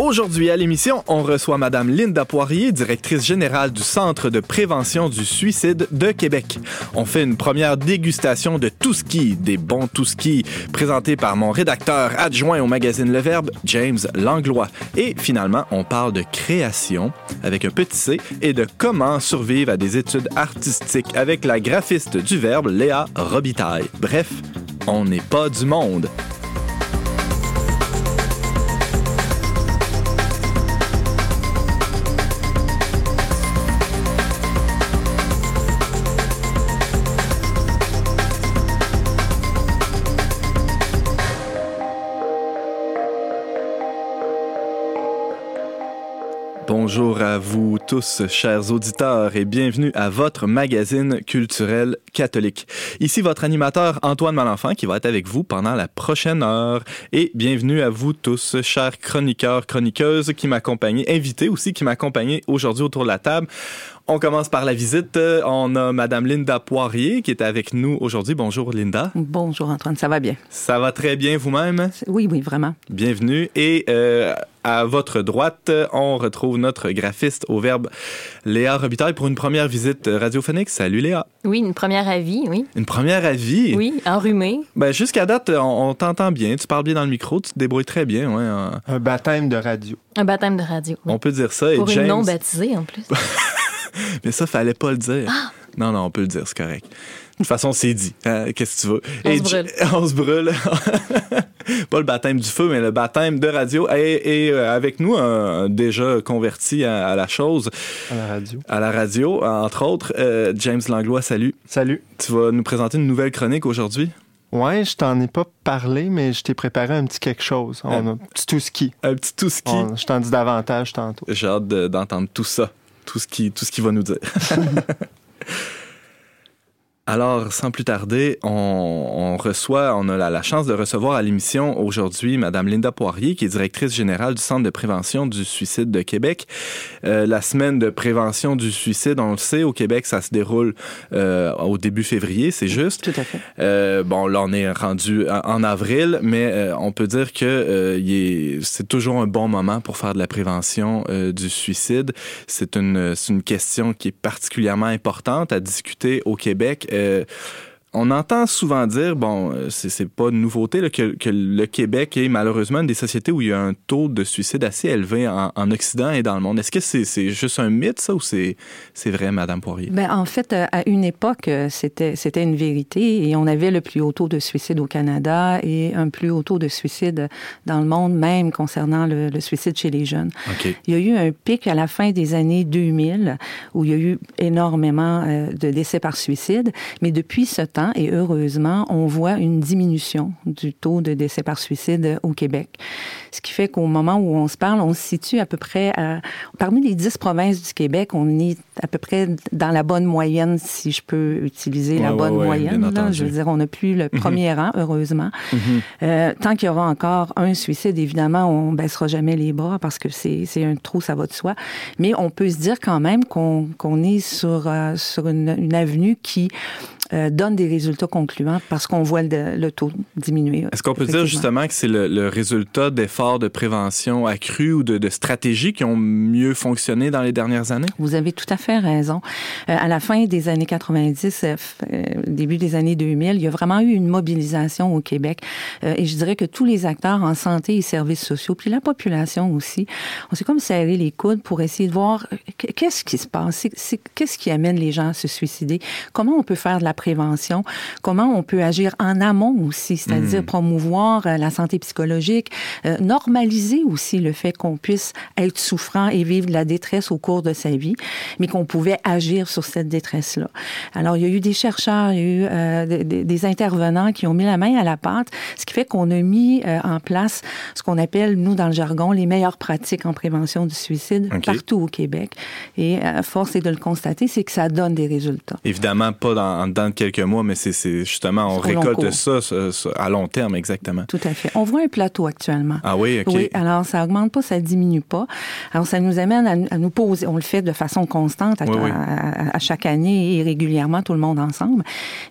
Aujourd'hui à l'émission, on reçoit Madame Linda Poirier, directrice générale du Centre de prévention du suicide de Québec. On fait une première dégustation de tout ski, des bons tout ski, présenté par mon rédacteur adjoint au magazine Le Verbe, James Langlois. Et finalement, on parle de création avec un petit C et de comment survivre à des études artistiques avec la graphiste du Verbe, Léa Robitaille. Bref, on n'est pas du monde. Bonjour à vous tous, chers auditeurs, et bienvenue à votre magazine culturel catholique. Ici votre animateur Antoine Malenfant qui va être avec vous pendant la prochaine heure. Et bienvenue à vous tous, chers chroniqueurs, chroniqueuses qui m'accompagnent, invités aussi qui m'accompagnent aujourd'hui autour de la table. On commence par la visite. On a Madame Linda Poirier qui est avec nous aujourd'hui. Bonjour Linda. Bonjour Antoine, ça va bien? Ça va très bien vous-même? Oui, oui, vraiment. Bienvenue. Et euh, à votre droite, on retrouve notre graphiste au verbe Léa Robitaille pour une première visite radiophonique. Salut Léa. Oui, une première avis, oui. Une première avis? Oui, enrhumée. Ben, jusqu'à date, on, t'entend bien. Tu parles bien dans le micro, tu te débrouilles très bien. Ouais, Un baptême de radio. Un baptême de radio. On peut dire ça. Pour et une non baptisée en plus. Mais ça, fallait pas le dire. Ah! Non, non, on peut le dire, c'est correct. De toute façon, c'est dit. Hein, Qu'est-ce que tu veux? On se brûle. J- On se brûle. pas le baptême du feu, mais le baptême de radio. Et, et, euh, avec nous, un, déjà converti à, à la chose, À la radio. à la radio, entre autres, euh, James Langlois, salut. Salut. Tu vas nous présenter une nouvelle chronique aujourd'hui? Ouais, je t'en ai pas parlé, mais je t'ai préparé un petit quelque chose. On a un petit tout ski. Un petit tout ski. On- Je t'en dis davantage tantôt. J'ai hâte de- d'entendre tout ça, tout ce qui, tout ce qu'il va nous dire. Alors, sans plus tarder, on, on reçoit, on a la, la chance de recevoir à l'émission aujourd'hui Madame Linda Poirier, qui est directrice générale du Centre de prévention du suicide de Québec. Euh, la semaine de prévention du suicide, on le sait, au Québec, ça se déroule euh, au début février, c'est juste. Tout à fait. Euh, bon, là, on est rendu en- avril, mais on peut dire que c'est toujours un bon moment pour faire de la prévention du suicide. C'est une, c'est une question qui est particulièrement importante à discuter au Québec. Uh, on entend souvent dire, bon, euh, c'est pas une nouveauté, là, que, que le Québec est malheureusement une des sociétés où il y a un taux de suicide assez élevé en, en Occident et dans le monde. Est-ce que c'est c'est juste un mythe, ça, ou c'est vrai, Madame Poirier? Ben, en fait, euh, à une époque, euh, c'était, une vérité et on avait le plus haut taux de suicide au Canada et un plus haut taux de suicide dans le monde, même concernant le, le suicide chez les jeunes. OK. Il y a eu un pic à la fin des années 2000 où il y a eu énormément de décès par suicide, mais depuis ce temps, et heureusement, on voit une diminution du taux de décès par suicide au Québec. Ce qui fait qu'au moment où on se parle, on se situe à peu près à, parmi les dix provinces du Québec, on est à peu près dans la bonne moyenne, si je peux utiliser la bonne ouais, moyenne. là. Je veux dire, on n'a plus le premier rang, heureusement. Mhm. Euh, tant qu'il y aura encore un suicide, évidemment, on baissera jamais les bras parce que c'est un trou, ça va de soi. Mais on peut se dire quand même qu'on est sur, euh, sur une, une avenue qui euh, donne des résultats concluants parce qu'on voit le, le taux diminuer. Est-ce qu'on peut dire justement que c'est le, le résultat d'efforts de prévention accrus ou de, de stratégies qui ont mieux fonctionné dans les dernières années? Vous avez tout à fait raison. Euh, à la fin des années 90, euh, début des années 2000, il y a vraiment eu une mobilisation au Québec. Et je dirais que tous les acteurs en santé et services sociaux, puis la population aussi, on s'est comme serré les coudes pour essayer de voir qu- qu'est-ce qui se passe, qu'est-ce qui amène les gens à se suicider, comment on peut faire de la prévention, comment on peut agir en amont aussi, c'est-à-dire Mm. promouvoir euh, la santé psychologique, euh, normaliser aussi le fait qu'on puisse être souffrant et vivre de la détresse au cours de sa vie, mais qu'on pouvait agir sur cette détresse-là. Alors, il y a eu des chercheurs, il y a eu euh, des- intervenants qui ont mis la main à la pâte, ce qui fait qu'on a mis euh, en place ce qu'on appelle, nous, dans le jargon, les meilleures pratiques en prévention du suicide partout au Québec. Et force est de le constater, c'est que ça donne des résultats. Évidemment, pas dans, dans de quelques mois, mais c'est justement, on récolte ça, ça, ça, à long terme, exactement. Tout à fait. On voit un plateau actuellement. Ah oui, OK. Oui, alors ça augmente pas, ça diminue pas. Alors ça nous amène à, à nous poser, on le fait de façon constante à, Oui, oui. à- à chaque année et régulièrement tout le monde ensemble.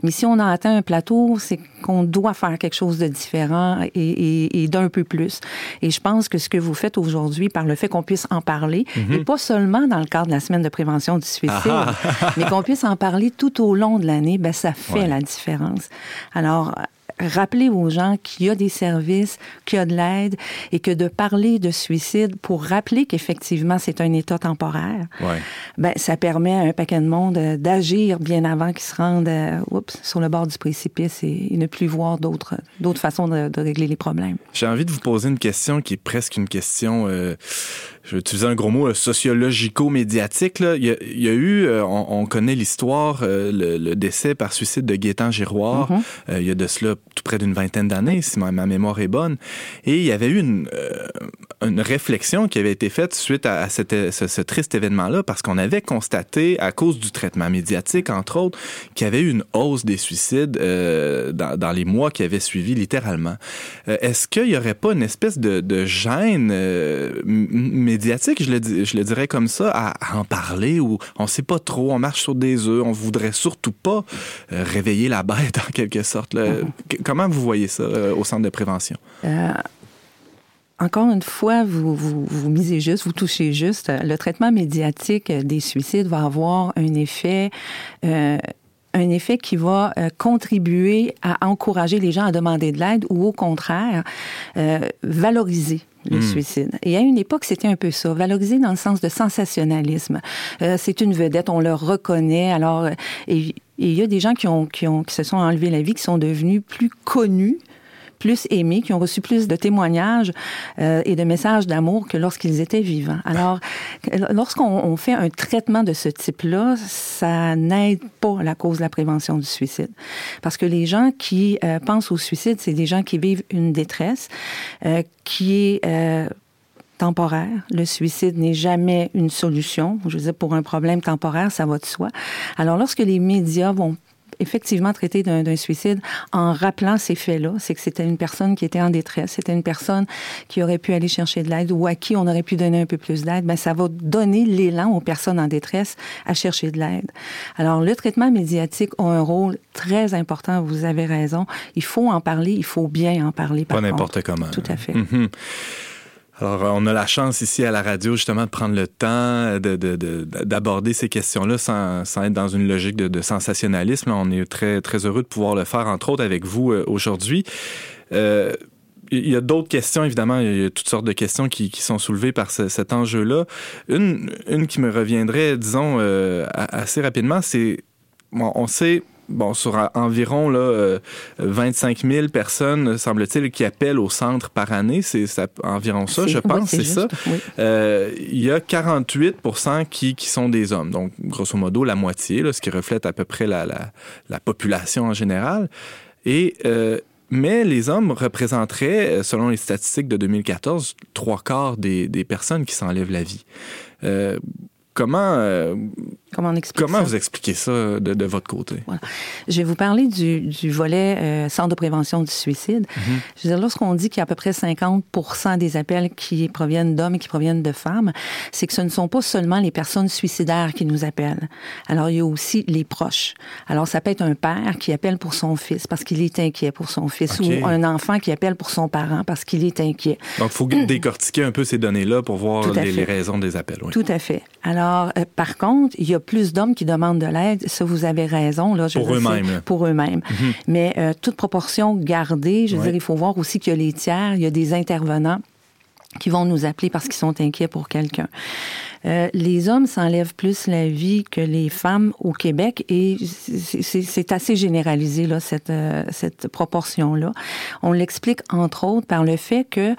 Mais si on a atteint un plateau, c'est qu'on doit faire quelque chose de différent et, et- et d'un peu plus. Et je pense que ce que vous faites aujourd'hui par le fait qu'on puisse en parler, et pas seulement dans le cadre de la semaine de prévention du suicide, Mhm. Ah mais qu'on puisse en parler tout au long de l'année, ben ça fait Ouais. la différence. Alors Rappelez aux gens qu'il y a des services, qu'il y a de l'aide et que de parler de suicide pour rappeler qu'effectivement c'est un état temporaire, Ouais. ben, ça permet à un paquet de monde euh, d'agir bien avant qu'ils se rendent euh, oups, sur le bord du précipice et, et ne plus voir d'autres d'autres façons de, de régler les problèmes. J'ai envie de vous poser une question qui est presque une question, euh, je vais utiliser un gros mot, euh, sociologico-médiatique. Il, y a, il y a eu, euh, on, on connaît l'histoire, euh, le, le décès par suicide de Gaétan Giroir. Mhm. Euh, il y a de cela tout près d'une vingtaine d'années, si ma, ma mémoire est bonne. Et il y avait eu une, une réflexion qui avait été faite suite à, à cette- ce, ce triste événement-là, parce qu'on avait constaté, à cause du traitement médiatique, entre autres, qu'il y avait eu une hausse des suicides dans, dans les mois qui avaient suivi, littéralement. Est-ce qu'il n'y aurait pas une espèce de, de gêne euh, m- médiatique, je le, dirais comme ça, à, en parler, ou on sait pas trop, on marche sur des œufs, on voudrait surtout pas euh, réveiller la bête, en quelque sorte. Comment vous voyez ça euh, au centre de prévention? Euh, encore une fois, vous, misez juste, vous touchez juste. Le traitement médiatique des suicides va avoir un effet, un effet qui va contribuer à encourager les gens à demander de l'aide ou au contraire, valoriser le Mm. suicide. Et à une époque, c'était un peu ça, valoriser dans le sens de sensationnalisme. Euh, c'est une vedette, on le reconnaît. Alors, euh, et et il y a des gens qui, ont, qui, ont, qui se sont enlevés la vie, qui sont devenus plus connus plus aimés, qui ont reçu plus de témoignages euh, et de messages d'amour que lorsqu'ils étaient vivants. Alors, lorsqu'on on fait un traitement de ce type-là, ça n'aide pas la cause de la prévention du suicide. Parce que les gens qui euh, pensent au suicide, c'est des gens qui vivent une détresse euh, qui est... Temporaire. Le suicide n'est jamais une solution. Je veux dire, pour un problème temporaire, ça va de soi. Alors, lorsque les médias vont effectivement traiter d'un suicide en rappelant ces faits-là, c'est que c'était une personne qui était en détresse, c'était une personne qui aurait pu aller chercher de l'aide ou à qui on aurait pu donner un peu plus d'aide, ben ça va donner l'élan aux personnes en détresse à chercher de l'aide. Alors le traitement médiatique a un rôle très important, vous avez raison. Il faut en parler, il faut bien en parler. Pas n'importe comment. Tout à fait. Mhm. Alors, euh, on a la chance ici à la radio justement de prendre le temps de- d'aborder ces questions-là sans, être dans une logique de, sensationnalisme. On est très, très heureux de pouvoir le faire, entre autres, avec vous euh, aujourd'hui. Euh, il y a d'autres questions, évidemment. Il y a toutes sortes de questions qui, sont soulevées par ce- cet enjeu-là. Une, une qui me reviendrait, disons, euh, assez rapidement, c'est, on sait, bon, sur environ là, euh, 25 000 personnes, semble-t-il, qui appellent au centre par année. C'est environ ça, je oui, pense, c'est ça. oui. Euh, il y a 48 qui, qui sont des hommes, donc grosso modo la moitié, là, ce qui reflète à peu près la, la, la population en général. Et, euh, mais les hommes représenteraient, euh, selon les statistiques de 2014, trois quarts des, des personnes qui s'enlèvent la vie. Euh, comment, euh, Comment on explique comment ça? vous expliquez ça de, de votre côté? Je vais vous parler du, du volet euh, centre de prévention du suicide. Je veux dire, lorsqu'on dit qu'il y a à peu près 50 des appels qui proviennent d'hommes et qui proviennent de femmes, c'est que ce ne sont pas seulement les personnes suicidaires qui nous appellent. Alors, il y a aussi les proches. Alors, ça peut être un père qui appelle pour son fils parce qu'il est inquiet pour son fils ou un enfant qui appelle pour son parent parce qu'il est inquiet. Donc, il faut décortiquer un peu ces données-là pour voir les raisons des appels. oui. Tout à fait. Alors, euh, par contre, il y a plus d'hommes qui demandent de l'aide. Ça, vous avez raison. Là, je Pour eux-mêmes. Pour eux-mêmes. Mais euh, toute proportion gardée, je veux Ouais. dire, il faut voir aussi qu'il y a les tiers, il y a des intervenants qui vont nous appeler parce qu'ils sont inquiets pour quelqu'un. Euh, les hommes s'enlèvent plus la vie que les femmes au Québec et c'est- assez généralisé là cette euh, cette proportion là. On l'explique entre autres par le fait que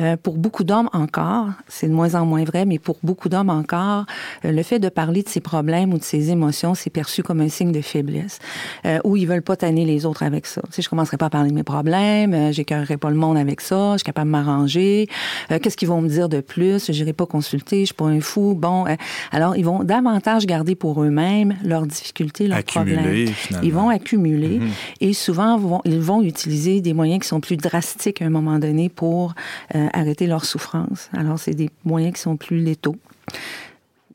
euh, pour beaucoup d'hommes encore, c'est de moins en moins vrai, mais pour beaucoup d'hommes encore, euh, le fait de parler de ses problèmes ou de ses émotions, c'est perçu comme un signe de faiblesse, euh, ou ils veulent pas tanner les autres avec ça. Tu sais, je commencerai pas à parler de mes problèmes, j'écœurerai pas le monde avec ça, je suis capable de m'arranger. Qu'est-ce qu'ils vont me dire de plus? J'irai pas consulter, je suis pas un fou fou. Bon, euh, alors ils vont davantage garder pour eux-mêmes leurs difficultés, leurs Accumuler, problèmes. finalement. Ils vont accumuler Mhm. et souvent vont, ils vont utiliser des moyens qui sont plus drastiques à un moment donné pour euh, arrêter leur souffrance. Alors c'est des moyens qui sont plus létaux.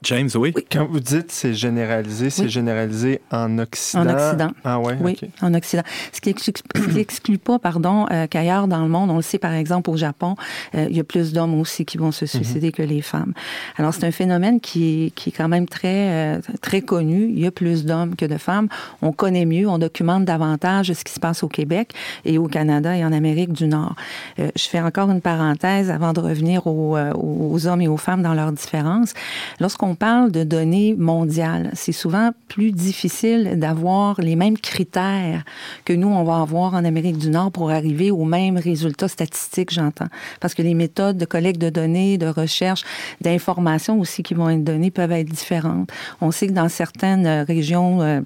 James, oui? Quand vous dites c'est généralisé, c'est Oui. généralisé en Occident. En Occident. Ah ouais, Oui, en Occident. Ce qui exclut, ce qui exclut pas, pardon, euh, qu'ailleurs dans le monde, on le sait par exemple au Japon, euh, il y a plus d'hommes aussi qui vont se suicider que les femmes. Alors c'est un phénomène qui est, qui est quand même très euh, très connu. Il y a plus d'hommes que de femmes. On connaît mieux, on documente davantage ce qui se passe au Québec et au Canada et en Amérique du Nord. Euh, je fais encore une parenthèse avant de revenir aux, aux hommes et aux femmes dans leurs différences. Lorsqu'on parle de données mondiales, c'est souvent plus difficile d'avoir les mêmes critères que nous, on va avoir en Amérique du Nord pour arriver aux mêmes résultats statistiques, j'entends. Parce que les méthodes de collecte de données, de recherche, d'informations aussi qui vont être données peuvent être différentes. On sait que dans certaines euh, régions...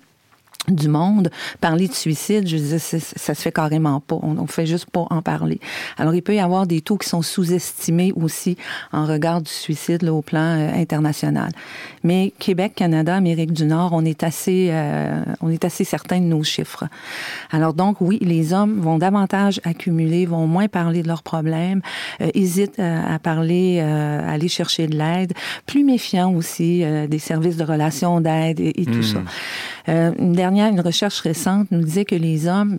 du monde, parler de suicide, je disais, ça se fait carrément pas. On, on fait juste pas en parler. Alors, il peut y avoir des taux qui sont sous-estimés aussi en regard du suicide là, au plan euh, international. Mais Québec, Canada, Amérique du Nord, on est assez, euh, on est assez certain de nos chiffres. Alors donc, oui, les hommes vont davantage accumuler, vont moins parler de leurs problèmes, euh, hésitent euh, à parler, euh, à aller chercher de l'aide, plus méfiants aussi euh, des services de relations d'aide et, et tout Mm. ça. Euh, une dernière, une recherche récente nous disait que les hommes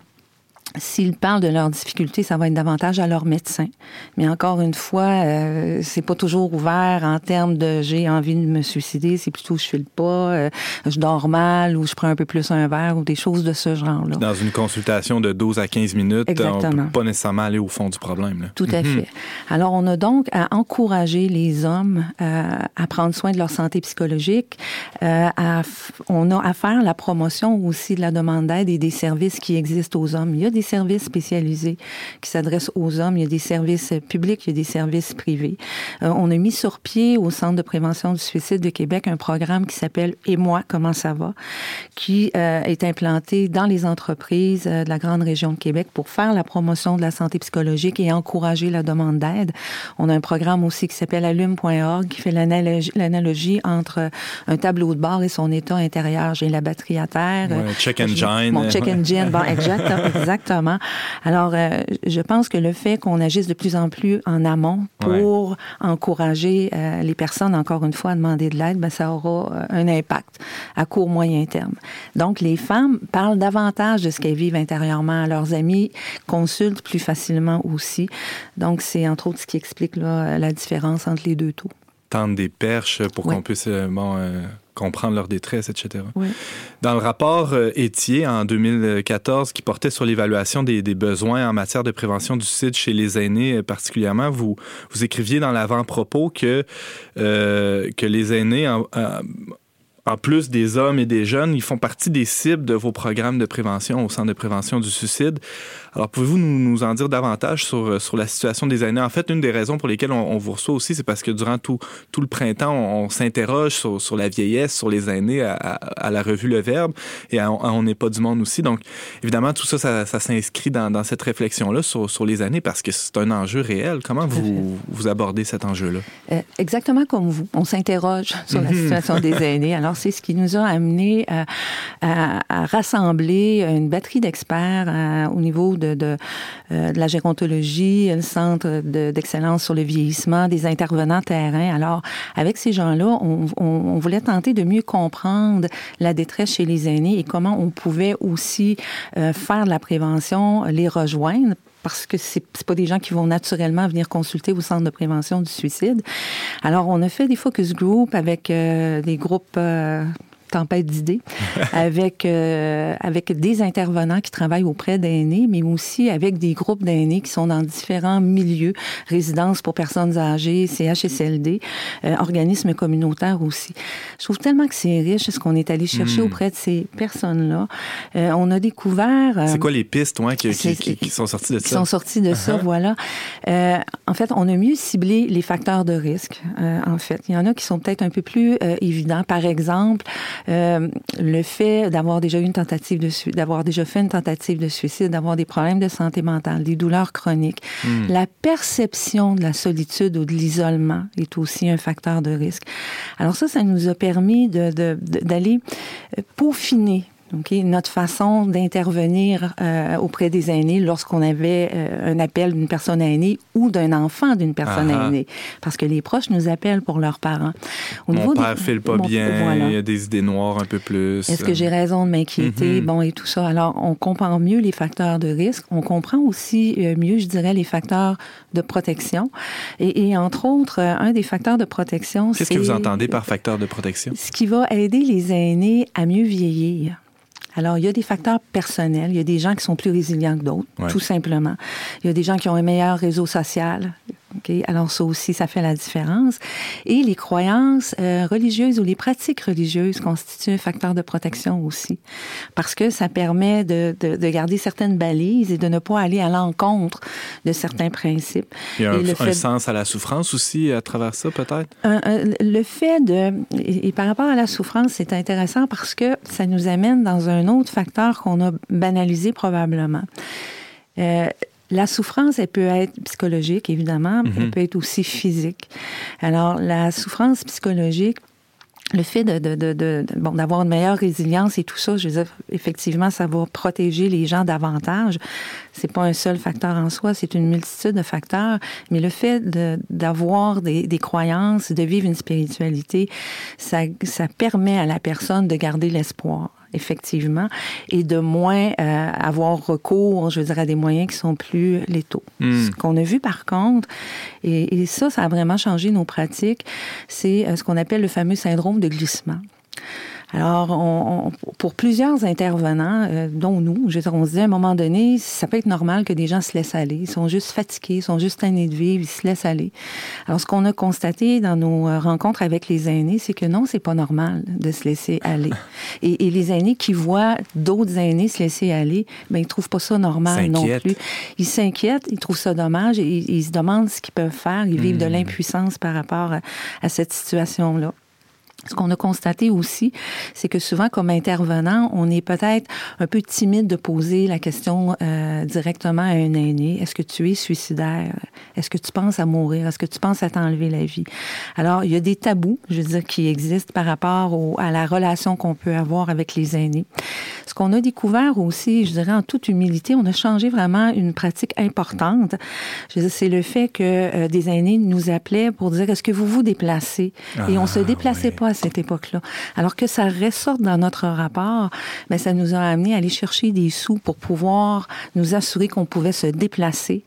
S'ils parlent de leurs difficultés, ça va être davantage à leur médecin. Mais encore une fois, euh, c'est pas toujours ouvert en termes de j'ai envie de me suicider. C'est plutôt je file pas, euh, je dors mal ou je prends un peu plus un verre ou des choses de ce genre-là. Dans une consultation de 12 à 15 minutes, on Exactement. peut pas nécessairement aller au fond du problème. là. Tout à fait. Alors, on a donc à encourager les hommes euh, à prendre soin de leur santé psychologique. Euh, à on a à faire la promotion aussi de la demande d'aide et des services qui existent aux hommes. Il y a des services spécialisés qui s'adressent aux hommes. Il y a des services publics, il y a des services privés. Euh, on a mis sur pied au Centre de prévention du suicide de Québec un programme qui s'appelle Et moi, comment ça va? qui euh, est implanté dans les entreprises euh, de la grande région de Québec pour faire la promotion de la santé psychologique et encourager la demande d'aide. On a un programme aussi qui s'appelle allume.org qui fait l'analogie entre un tableau de bord et son état intérieur. J'ai la batterie à terre. Ouais, check engine. Mon check engine. Bon, exactement. exactement. Alors, euh, je pense que le fait qu'on agisse de plus en plus en amont pour encourager euh, les personnes, encore une fois, à demander de l'aide, ben, ça aura euh, un impact à court, moyen terme. Donc, les femmes parlent davantage de ce qu'elles vivent intérieurement. Leurs amis consultent plus facilement aussi. Donc, c'est entre autres ce qui explique là, la différence entre les deux taux. Tendre des perches pour Oui. qu'on puisse bon, euh, comprendre leur détresse, etc. Dans le rapport euh, Étier en 2014 qui portait sur l'évaluation des, des besoins en matière de prévention du suicide chez les aînés euh, particulièrement, vous, vous écriviez dans l'avant-propos que, euh, que les aînés, en, en- en plus des hommes et des jeunes, ils font partie des cibles de vos programmes de prévention au Centre de prévention du suicide. Alors, pouvez-vous nous, nous en dire davantage sur, euh, sur la situation des aînés? En fait, une des raisons pour lesquelles on, on vous reçoit aussi, c'est parce que durant tout, tout le printemps, on, on s'interroge sur, sur la vieillesse, sur les aînés à, à- à la revue Le Verbe et à, à On n'est pas du monde aussi. Donc, évidemment, tout ça, ça, ça s'inscrit dans, dans cette réflexion-là sur, sur les aînés parce que c'est un enjeu réel. Comment vous, vous abordez cet enjeu-là? Euh, exactement comme vous. On s'interroge sur la situation des aînés. Alors, c'est ce qui nous a amené à rassembler une batterie d'experts euh, au niveau euh, de la gérontologie, le centre de- d'excellence sur le vieillissement, des intervenants terrain. Alors, avec ces gens-là, on, voulait tenter de mieux comprendre la détresse chez les aînés et comment on pouvait aussi euh, faire de la prévention, les rejoindre parce que c'est c'est pas des gens qui vont naturellement venir consulter au centre de prévention du suicide. Alors, on a fait des focus group avec euh, des groupes tempête d'idées, avec euh, avec des intervenants qui travaillent auprès d'aînés, mais aussi avec des groupes d'aînés qui sont dans différents milieux, résidences pour personnes âgées, CHSLD, euh, organismes communautaires aussi. Je trouve tellement que c'est riche ce qu'on est allé chercher Mm. auprès de ces personnes-là. Euh, on a découvert. euh, C'est quoi les pistes ouais, qui, qui- qui- qui sont sorties de qui ça? sont sortis de ça, Uh-huh. voilà. Euh, en fait, on a mieux ciblé les facteurs de risque. euh, en fait, il y en a qui sont peut-être un peu plus euh, évidents. Par exemple, Euh, le fait d'avoir déjà eu une tentative de d'avoir déjà fait une tentative de suicide, d'avoir des problèmes de santé mentale, des douleurs chroniques, Hmm. la perception de la solitude ou de l'isolement est aussi un facteur de risque. Alors ça, ça nous a permis de- de- de- d'aller euh, peaufiner OK, notre façon d'intervenir euh, auprès des aînés lorsqu'on avait euh, un appel d'une personne aînée ou d'un enfant d'une personne aînée. Parce que les proches nous appellent pour leurs parents. Au Mon niveau des- père file pas bien, voilà. il y a des idées noires un peu plus. Est-ce que j'ai raison de m'inquiéter? Mhm. Bon, et tout ça. Alors, on comprend mieux les facteurs de risque. On comprend aussi euh, mieux, je dirais, les facteurs de protection. Et, et entre autres, euh, un des facteurs de protection, c'est... Qu'est-ce que vous entendez par facteur de protection? Ce qui va aider les aînés à mieux vieillir. Alors, il y a des facteurs personnels. Il y a des gens qui sont plus résilients que d'autres, Ouais. tout simplement. Il y a des gens qui ont un meilleur réseau social. Alors, ça aussi, ça fait la différence. Et les croyances euh, religieuses ou les pratiques religieuses constituent un facteur de protection aussi. Parce que ça permet de, de, de garder certaines balises et de ne pas aller à l'encontre de certains principes. Il y a Et un, le un fait- sens à la souffrance aussi à travers ça, peut-être? le fait de... Et, et par rapport à la souffrance, c'est intéressant parce que ça nous amène dans un autre facteur qu'on a banalisé probablement. Euh, la souffrance, elle peut être psychologique, évidemment, mais elle peut être aussi physique. Alors, la souffrance psychologique, le fait de, de, de, de- de- bon, d'avoir une meilleure résilience et tout ça, je veux dire, effectivement, ça va protéger les gens davantage. C'est pas un seul facteur en soi, c'est une multitude de facteurs. Mais le fait de, d'avoir des, des croyances, de vivre une spiritualité, ça, ça permet à la personne de garder l'espoir effectivement, et de moins euh, avoir recours, je veux dire, à des moyens qui sont plus létaux. Hmm. Ce qu'on a vu par contre, et, et ça, ça a vraiment changé nos pratiques, c'est euh, ce qu'on appelle le fameux syndrome de glissement. Alors, on, on- pour plusieurs intervenants, euh, dont nous, je veux dire, on se dit à un moment donné, ça peut être normal que des gens se laissent aller. Ils sont juste fatigués, ils sont juste tannés de vivre, ils se laissent aller. Alors, ce qu'on a constaté dans nos euh, rencontres avec les aînés, c'est que non, c'est pas normal de se laisser aller. Et, et les aînés qui voient d'autres aînés se laisser aller, ben ils trouvent pas ça normal non plus. Ils s'inquiètent, ils trouvent ça dommage et ils, ils se demandent ce qu'ils peuvent faire. Ils vivent de l'impuissance par rapport à, à cette situation-là. Ce qu'on a constaté aussi, c'est que souvent, comme intervenant, on est peut-être un peu timide de poser la question euh, directement à un aîné. Est-ce que tu es suicidaire? Est-ce que tu penses à mourir? Est-ce que tu penses à t'enlever la vie? Alors, il y a des tabous, je veux dire, qui existent par rapport au- à la relation qu'on peut avoir avec les aînés. Ce qu'on a découvert aussi, je dirais en toute humilité, on a changé vraiment une pratique importante. Je veux dire, c'est le fait que euh, des aînés nous appelaient pour dire est-ce que vous vous déplacez? Et on se Ah, déplaçait ouais. pas à cette époque-là. Alors que ça ressorte dans notre rapport, mais ça nous a amené à aller chercher des sous pour pouvoir nous assurer qu'on pouvait se déplacer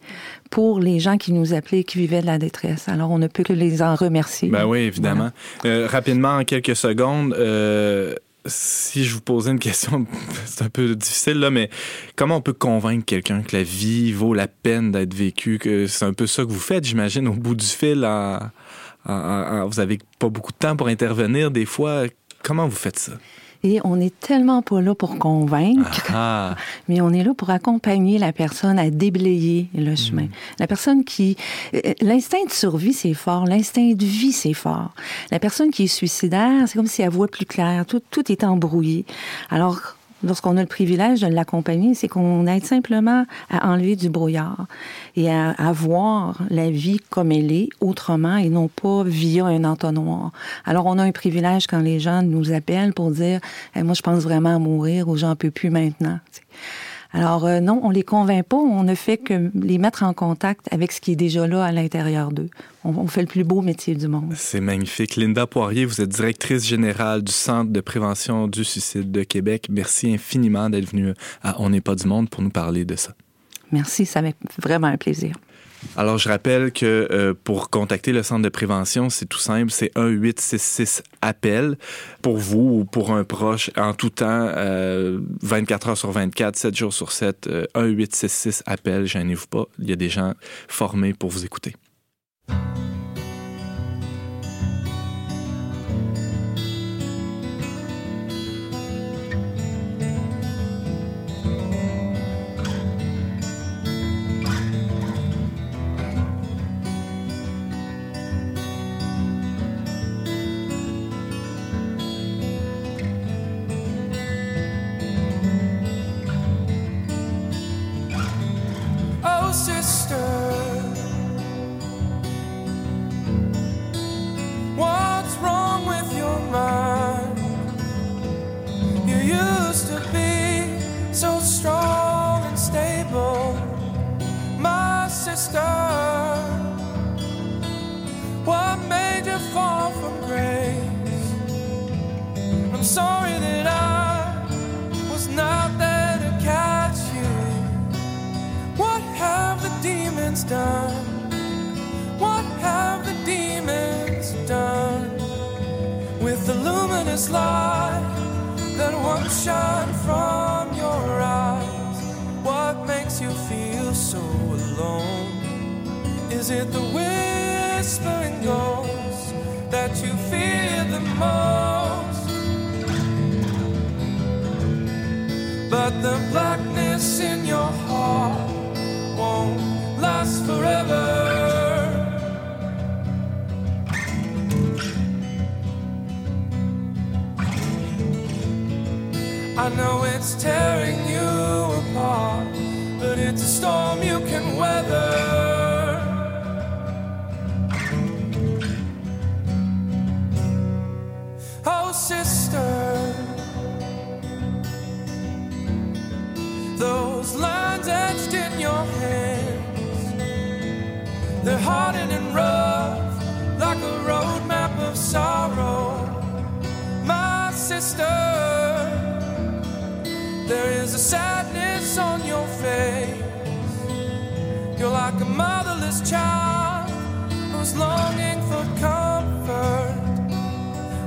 pour les gens qui nous appelaient et qui vivaient de la détresse. Alors on ne peut que les en remercier. Ben oui, évidemment. Euh, rapidement, en quelques secondes, euh, si je vous posais une question, c'est un peu difficile, là, mais comment on peut convaincre quelqu'un que la vie vaut la peine d'être vécue? Que c'est un peu ça que vous faites, j'imagine, au bout du fil. En, en- en- vous avez pas beaucoup de temps pour intervenir des fois. Comment vous faites ça? Et on n'est tellement pas là pour convaincre. Ah, mais on est là pour accompagner la personne à déblayer le chemin. La personne qui... euh, L'instinct de survie, c'est fort. L'instinct de vie, c'est fort. La personne qui est suicidaire, c'est comme si elle voit plus clair. Tout, tout est embrouillé. Alors, lorsqu'on a le privilège de l'accompagner, c'est qu'on aide simplement à enlever du brouillard et à, voir la vie comme elle est, autrement, et non pas via un entonnoir. Alors, on a un privilège quand les gens nous appellent pour dire Eh, Moi, je pense vraiment à mourir ou j'en peux plus maintenant ». Alors euh, non, on les convainc pas, on ne fait que les mettre en contact avec ce qui est déjà là à l'intérieur d'eux. On, on fait le plus beau métier du monde. c'est magnifique. Linda Poirier, vous êtes directrice générale du Centre de prévention du suicide de Québec. Merci infiniment d'être venue à On n'est pas du monde pour nous parler de ça. Merci, ça m'est vraiment un plaisir. Alors, je rappelle que euh, pour contacter le centre de prévention, c'est tout simple, c'est 1-866-APPEL pour vous ou pour un proche en tout temps, euh, 24 heures sur 24, 7 jours sur 7, euh, 1-866-APPEL, gênez-vous pas, il y a des gens formés pour vous écouter. Like a motherless child who's longing for comfort.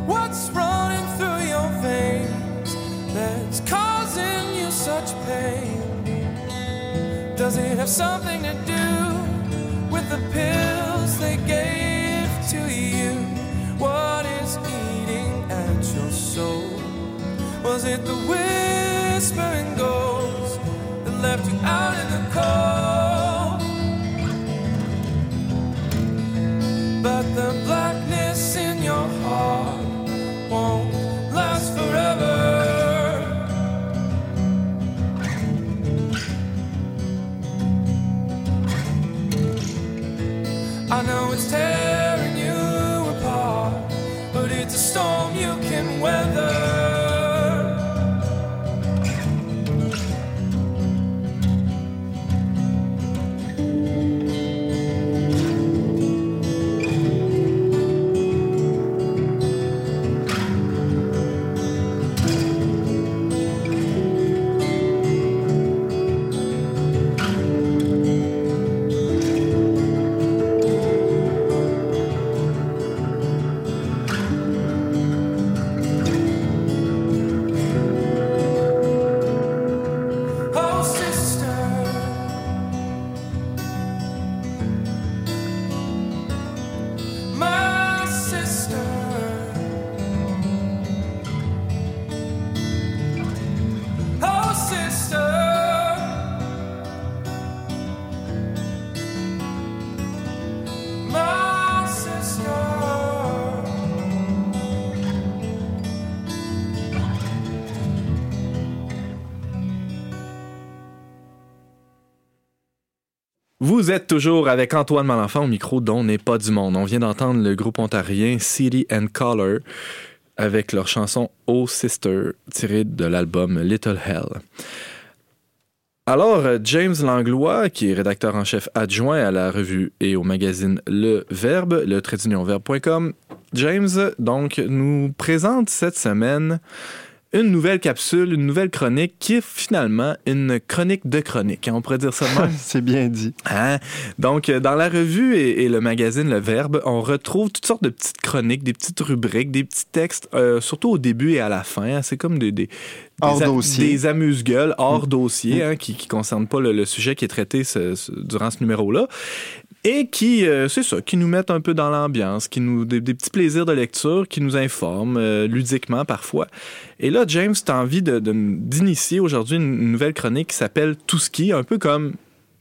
What's running through your veins that's causing you such pain? Does it have something to do with the pills they gave to you? What is eating at your soul? Was it the whispering Vous êtes toujours avec Antoine Malenfant au micro dont n'est pas du monde. On vient d'entendre le groupe ontarien City and Color avec leur chanson Oh Sister tirée de l'album Little Hell. Alors, James Langlois, qui est rédacteur en chef adjoint à la revue et au magazine Le Verbe, le James, donc, nous présente cette semaine une nouvelle capsule, une nouvelle chronique qui est finalement une chronique de chronique. hein, On pourrait dire ça même. C'est bien dit. Hein? Donc, euh, dans la revue et, et le magazine Le Verbe, on retrouve toutes sortes de petites chroniques, des petites rubriques, des petits textes, euh, surtout au début et à la fin. hein. C'est comme des, des, Hors des, dossier. des amuse-gueules hors Mm. dossier hein, qui ne concernent pas le, le sujet qui est traité ce- ce- durant ce numéro-là. Et qui, euh, c'est ça, qui nous mettent un peu dans l'ambiance, qui nous des, des petits plaisirs de lecture, qui nous informent euh, ludiquement parfois. Et là, James, tu as envie de- de- d'initier aujourd'hui une nouvelle chronique qui s'appelle Tout ski, un peu comme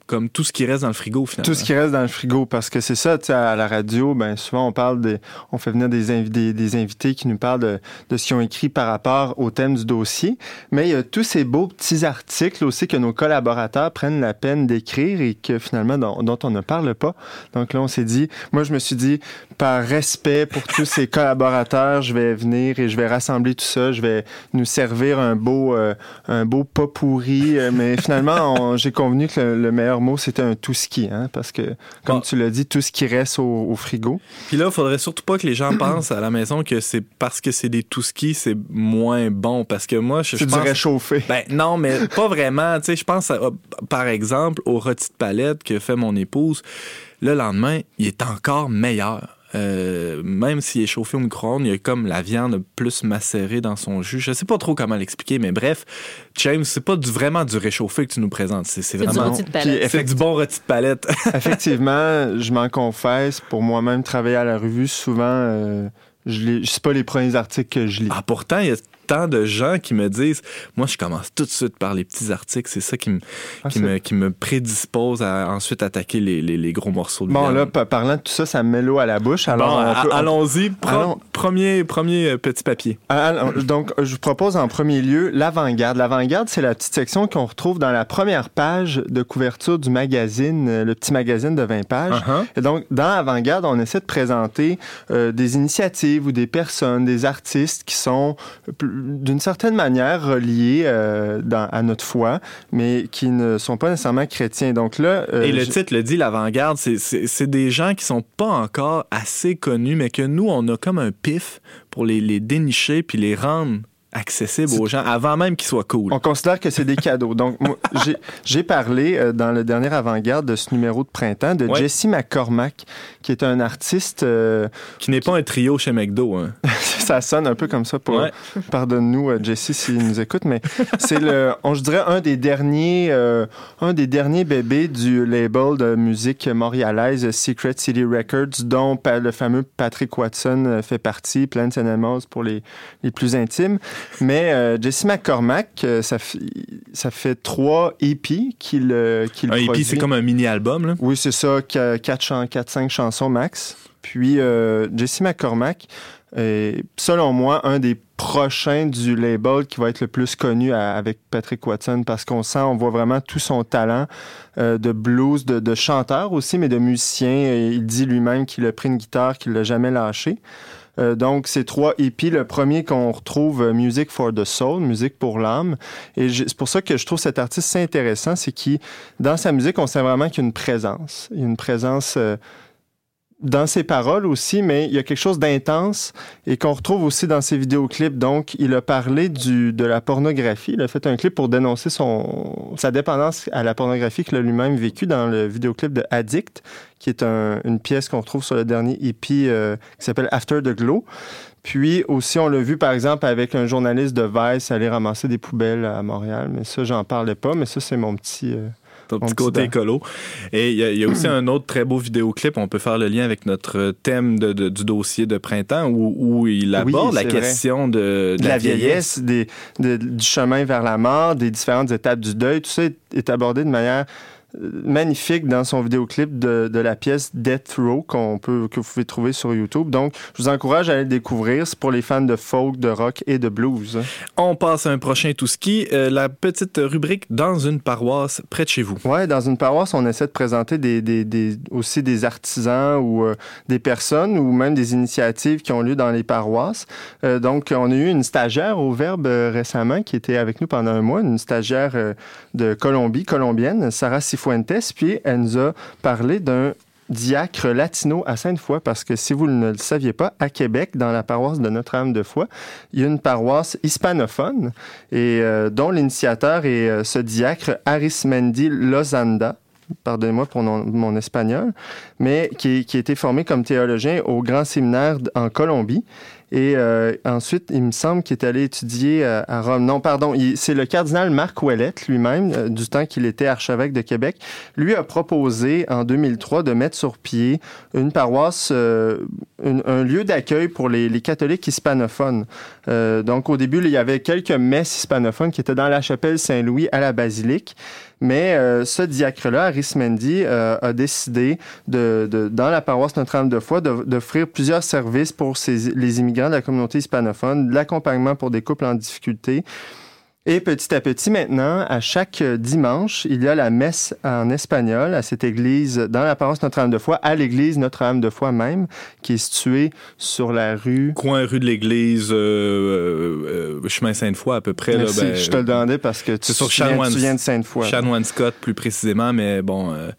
comme tout ce qui reste dans le frigo finalement. Tout ce qui reste dans le frigo, parce que c'est ça, tu sais, à la radio, ben souvent on parle des, on fait venir des, invi- des, des invités qui nous parlent de, de ce qu'ils ont écrit par rapport au thème du dossier, mais il y a tous ces beaux petits articles aussi que nos collaborateurs prennent la peine d'écrire et que finalement dont, on ne parle pas. Donc là, on s'est dit, moi je me suis dit, par respect pour tous ces collaborateurs, je vais venir et je vais rassembler tout ça, je vais nous servir un beau, euh, un beau pas pourri, euh, mais finalement, j'ai convenu que le meilleur meilleur mot, c'était un tout ski, hein, parce que, comme Bon. tu l'as dit, tout ce qui reste au, au frigo. Puis là, il faudrait surtout pas que les gens pensent à la maison que c'est parce que c'est des tout skis, c'est moins bon. Parce que moi, je, je pense. réchauffé. Ben non, mais pas vraiment. Tu sais, je pense à- par exemple au rôti de palette que fait mon épouse. Le lendemain, il est encore meilleur. Euh, même s'il est chauffé au micro-ondes, il y a comme la viande plus macérée dans son jus. Je sais pas trop comment l'expliquer, mais bref, James, c'est pas du, vraiment du réchauffé que tu nous présentes. C'est c'est C'est du vraiment. rôti de Puis, palette. C'est du bon rôti de palette. Effectivement, je m'en confesse, pour moi-même travailler à la revue, souvent, euh, je lis, c'est pas les premiers articles que je lis. Ah, pourtant, il y a tant de gens qui me disent Moi, je commence tout de suite par les petits articles. C'est ça qui me, Ah, qui me, qui me prédispose à ensuite attaquer les, les- les gros morceaux de Bon, viande. là, pa- parlant de tout ça, ça me met l'eau à la bouche. Alors, Bon, allons-y. Allons. Premier, premier euh, petit papier. Ah, Alors, donc, je vous propose en premier lieu l'avant-garde. L'avant-garde, c'est la petite section qu'on retrouve dans la première page de couverture du magazine, euh, le petit magazine de 20 pages. Uh-huh. Et donc, dans l'avant-garde, on essaie de présenter euh, des initiatives ou des personnes, des artistes qui sont euh, pl- d'une certaine manière reliés euh, dans- à notre foi, mais qui ne sont pas nécessairement chrétiens. Donc là, euh, Et le titre le dit, l'avant-garde, c'est- des gens qui sont pas encore assez connus, mais que nous, on a comme un pif pour les, les dénicher puis les rendre accessibles aux gens avant même qu'ils soient cool. On considère que c'est des cadeaux. Donc, j'ai- parlé euh, dans le dernier avant-garde de ce numéro de printemps de Ouais. Jesse McCormack, qui est un artiste. euh, Qui n'est pas un trio chez McDo. Hein. ça sonne un peu comme ça pour. Ouais. Pardonne-nous, euh, Jesse, s'il nous écoute, mais c'est le, on, je dirais, un des derniers, euh, un des derniers bébés du label de musique montréalaise Secret City Records, dont le fameux Patrick Watson fait partie, Plants and Animals pour les, les plus intimes. Mais euh, Jesse McCormack, euh, ça, fait trois EP qu'il euh, qu'il Un produit. EP, c'est comme un mini-album. là? Oui, c'est ça, 4-5 chansons max. Puis euh, Jesse McCormack est, selon moi, un des prochains du label qui va être le plus connu à- avec Patrick Watson parce qu'on sent, on voit vraiment tout son talent de blues, de, de chanteur aussi, mais de musicien. Il dit lui-même qu'il a pris une guitare, qu'il l'a jamais lâché. Euh, donc, c'est trois EP. Le premier qu'on retrouve, euh, Music for the Soul, musique pour l'âme. Et c'est pour ça que je trouve cet artiste intéressant, c'est qu'il, dans sa musique, on sent vraiment qu'il y a une présence. Il y a une présence euh, dans ses paroles aussi, mais il y a quelque chose d'intense et qu'on retrouve aussi dans ses vidéoclips. Donc, il a parlé de la pornographie. Il a fait un clip pour dénoncer son, sa dépendance à la pornographie qu'il a lui-même vécu dans le vidéoclip de Addict, qui est un- une pièce qu'on retrouve sur le dernier EP euh, qui s'appelle After the Glow. Puis aussi, on l'a vu par exemple avec un journaliste de Vice aller ramasser des poubelles à Montréal. Mais ça, j'en parlais pas, mais ça, c'est mon petit. euh, Ton petit côté écolo. Et il y, a- il y a aussi un autre très beau vidéoclip. On peut faire le lien avec notre thème de- de- du dossier de printemps où, où il aborde la vrai. question de, la vieillesse, des, de- du chemin vers la mort, des différentes étapes du deuil, tout ça est, est abordé de manière magnifique dans son vidéoclip de, de la pièce Death Row qu'on peut, que vous pouvez trouver sur YouTube. Donc, je vous encourage à aller le découvrir. C'est pour les fans de folk, de rock et de blues. On passe à un prochain tout ski, euh, la petite rubrique dans une paroisse près de chez vous. Ouais, dans une paroisse, on essaie de présenter des, des- des- aussi des artisans ou euh, des personnes ou même des initiatives qui ont lieu dans les paroisses. Euh, donc, on a eu une stagiaire au Verbe récemment qui était avec nous pendant un mois, une stagiaire de Colombie, colombienne, Sarah Puis elle nous a parlé d'un diacre latino à Sainte-Foy, parce que si vous ne le saviez pas, à Québec, dans la paroisse de Notre-Dame-de-Foy, il y a une paroisse hispanophone, et euh, dont l'initiateur est euh, ce diacre Arismendi Lozanda, pardonnez-moi pour mon, espagnol, mais qui, qui a été formé comme théologien au Grand Séminaire en Colombie. Et euh, ensuite, il me semble qu'il est allé étudier euh, à Rome. Non, pardon, c'est le cardinal Marc Ouellette lui-même, euh, du temps qu'il était archevêque de Québec. Lui a proposé en 2003 de mettre sur pied une paroisse, un lieu d'accueil pour les, catholiques hispanophones. Donc, au début, il y avait quelques messes hispanophones qui étaient dans la chapelle Saint-Louis à la basilique. Mais euh, ce diacre-là, Arismendi, euh, a décidé, de, dans la paroisse Notre-Dame-de-Foy, de- d'offrir plusieurs services pour les immigrants de la communauté hispanophone, l'accompagnement pour des couples en difficulté. Et petit à petit, maintenant, à chaque euh, dimanche, il y a la messe en espagnol à cette église, dans la paroisse Notre-Dame-de-Foy, à l'église Notre-Dame-de-Foy même, qui est située sur la rue Coin rue de l'église, euh, euh, chemin Sainte-Foy à peu près. là, Merci, ben, je te le demandais parce que tu, sur Chanoine- tu viens de Sainte-Foy. Chanoine Scott plus précisément, mais bon, euh, euh,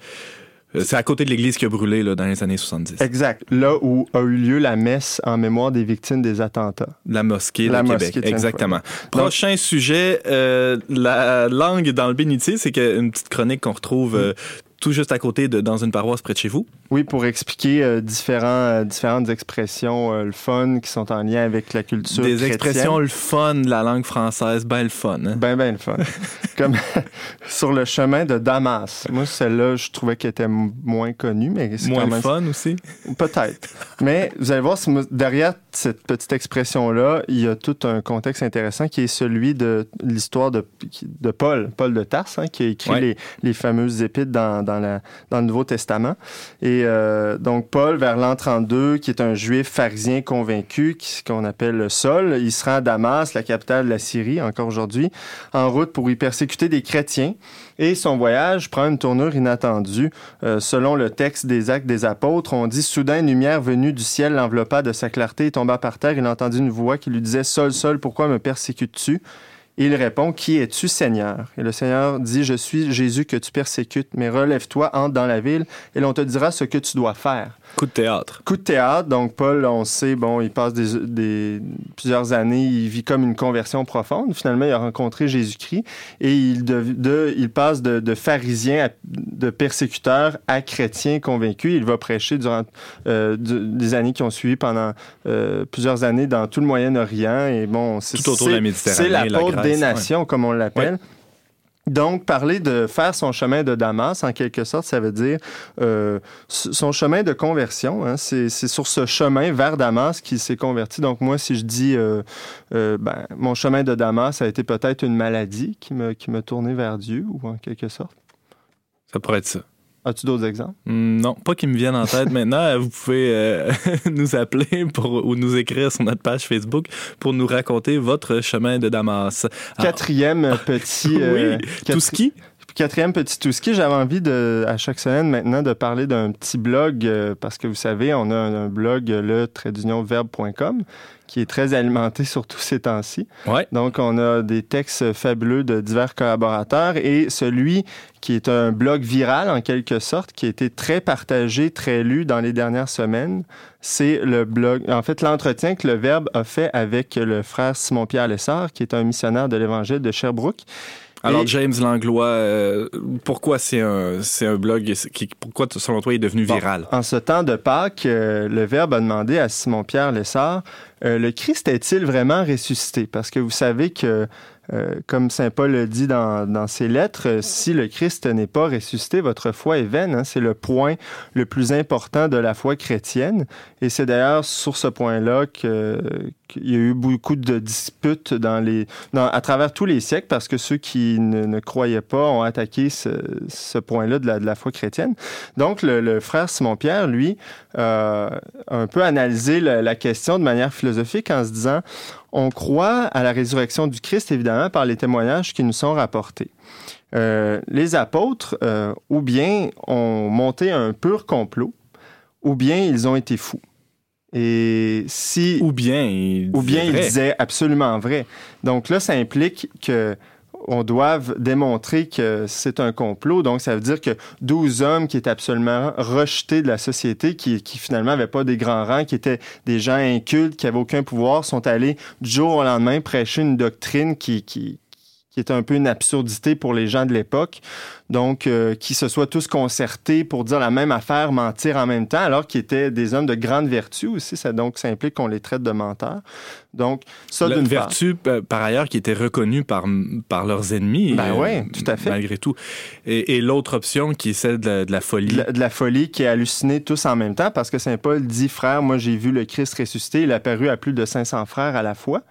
c'est à côté de l'église qui a brûlé là, dans les années 70. Exact. Là où a eu lieu la messe en mémoire des victimes des attentats. La mosquée La de mosquée Québec. de. Exactement. Prochain sujet, euh, la langue dans le bénitier, c'est une petite chronique qu'on retrouve Mm. euh, tout juste à côté de dans une paroisse près de chez vous? Oui, pour expliquer euh, différents, euh, différentes expressions, euh, le fun, qui sont en lien avec la culture Des chrétienne. expressions le fun de la langue française, ben le fun. hein? Ben, ben le fun. Comme sur le chemin de Damas. Moi, celle-là, je trouvais qu'elle était moins connue, mais c'est Moins quand même... fun aussi? Peut-être. Mais vous allez voir, derrière cette petite expression-là, il y a tout un contexte intéressant qui est celui de l'histoire de, de Paul, Paul de Tarse, hein, qui a écrit Ouais. les, les fameuses épîtres dans, dans, le Nouveau Testament. Et euh, donc, Paul, vers l'an 32, qui est un juif pharisien convaincu, qu'on appelle Saul, il se rend à Damas, la capitale de la Syrie, encore aujourd'hui, en route pour y persécuter des chrétiens. Et son voyage prend une tournure inattendue. Euh, selon le texte des Actes des Apôtres, on dit Soudain, une lumière venue du ciel l'enveloppa de sa clarté et tomba par terre. Il entendit une voix qui lui disait Saul, Saul, pourquoi me persécutes-tu? Il répond Qui es-tu, Seigneur? Et le Seigneur dit Je suis Jésus que tu persécutes, mais relève-toi, entre dans la ville, et l'on te dira ce que tu dois faire. Coup de théâtre. Coup de théâtre, donc Paul, on sait, bon, il passe des, des- plusieurs années, il vit comme une conversion profonde. Finalement, il a rencontré Jésus-Christ et il, de, de- il passe de, de pharisien, à- de persécuteur à chrétien convaincu. Il va prêcher durant euh, du- des années qui ont suivi pendant euh, plusieurs années dans tout le Moyen-Orient et bon, c'est Tout autour de la Méditerranée, C'est l'apôtre des ouais. nations, comme on l'appelle. Donc, parler de faire son chemin de Damas, en quelque sorte, ça veut dire euh, son chemin de conversion. hein. c'est sur ce chemin vers Damas qu'il s'est converti. Donc, moi, si je dis euh, euh, ben, mon chemin de Damas, ça a été peut-être une maladie qui me, qui m'a tourné vers Dieu, ou en quelque sorte. Ça pourrait être ça. As-tu d'autres exemples? Hmm, Non, pas qui me viennent en tête maintenant. Vous pouvez euh, nous appeler pour, ou nous écrire sur notre page Facebook pour nous raconter votre chemin de Damas. Quatrième petit... euh, oui, quatri- tout ski. Quatrième petit tout ski, j'avais envie de, à chaque semaine maintenant de parler d'un petit blog euh, parce que vous savez, on a un, un blog, euh, le trait d'union verbe.com, qui est très alimenté surtout ces temps-ci. Ouais. Donc, on a des textes fabuleux de divers collaborateurs et celui qui est un blog viral en quelque sorte, qui a été très partagé, très lu dans les dernières semaines, c'est le blog, en fait, l'entretien que le Verbe a fait avec le frère Simon-Pierre Lessard, qui est un missionnaire de l'Évangile de Sherbrooke. Alors, Et- James Langlois, euh, pourquoi c'est un, c'est un blog qui, pourquoi, selon toi, il est devenu Bon, viral? En ce temps de Pâques, euh, le Verbe a demandé à Simon-Pierre Lessard, euh, le Christ est-il vraiment ressuscité? Parce que vous savez que, euh, comme Saint Paul le dit dans, dans ses lettres, euh, si le Christ n'est pas ressuscité, votre foi est vaine. hein? C'est le point le plus important de la foi chrétienne. Et c'est d'ailleurs sur ce point-là qu'il y a eu beaucoup de disputes à travers tous les siècles, parce que ceux qui ne, croyaient pas ont attaqué ce, point-là de la, de la foi chrétienne. Donc, le, frère Simon-Pierre, lui, a un peu analysé la, la question de manière philosophique en se disant, on croit à la résurrection du Christ, évidemment, par les témoignages qui nous sont rapportés. Euh, les apôtres, euh, ou bien ont monté un pur complot, ou bien ils ont été fous. Et si... Ou bien, Ou bien disait il vrai. disait absolument vrai. Donc là, ça implique que on doive démontrer que c'est un complot. Donc, ça veut dire que 12 hommes qui étaient absolument rejetés de la société, qui, qui finalement n'avaient pas des grands rangs, qui étaient des gens incultes, qui n'avaient aucun pouvoir, sont allés du jour au lendemain prêcher une doctrine qui, qui était un peu une absurdité pour les gens de l'époque. Donc, euh, qui se soient tous concertés pour dire la même affaire, mentir en même temps, alors qu'ils étaient des hommes de grande vertu aussi. Ça, donc, ça implique qu'on les traite de menteurs. Donc, ça d'une part. vertu, pa- par ailleurs, qui était reconnue par, par leurs ennemis. Ben euh, ouais, tout à fait. Malgré tout. Et, et l'autre option, qui est celle de la, de la folie. De la, de la folie qui est hallucinée tous en même temps parce que Saint Paul dit frère, moi j'ai vu le Christ ressuscité, il a apparu à plus de 500 frères à la fois.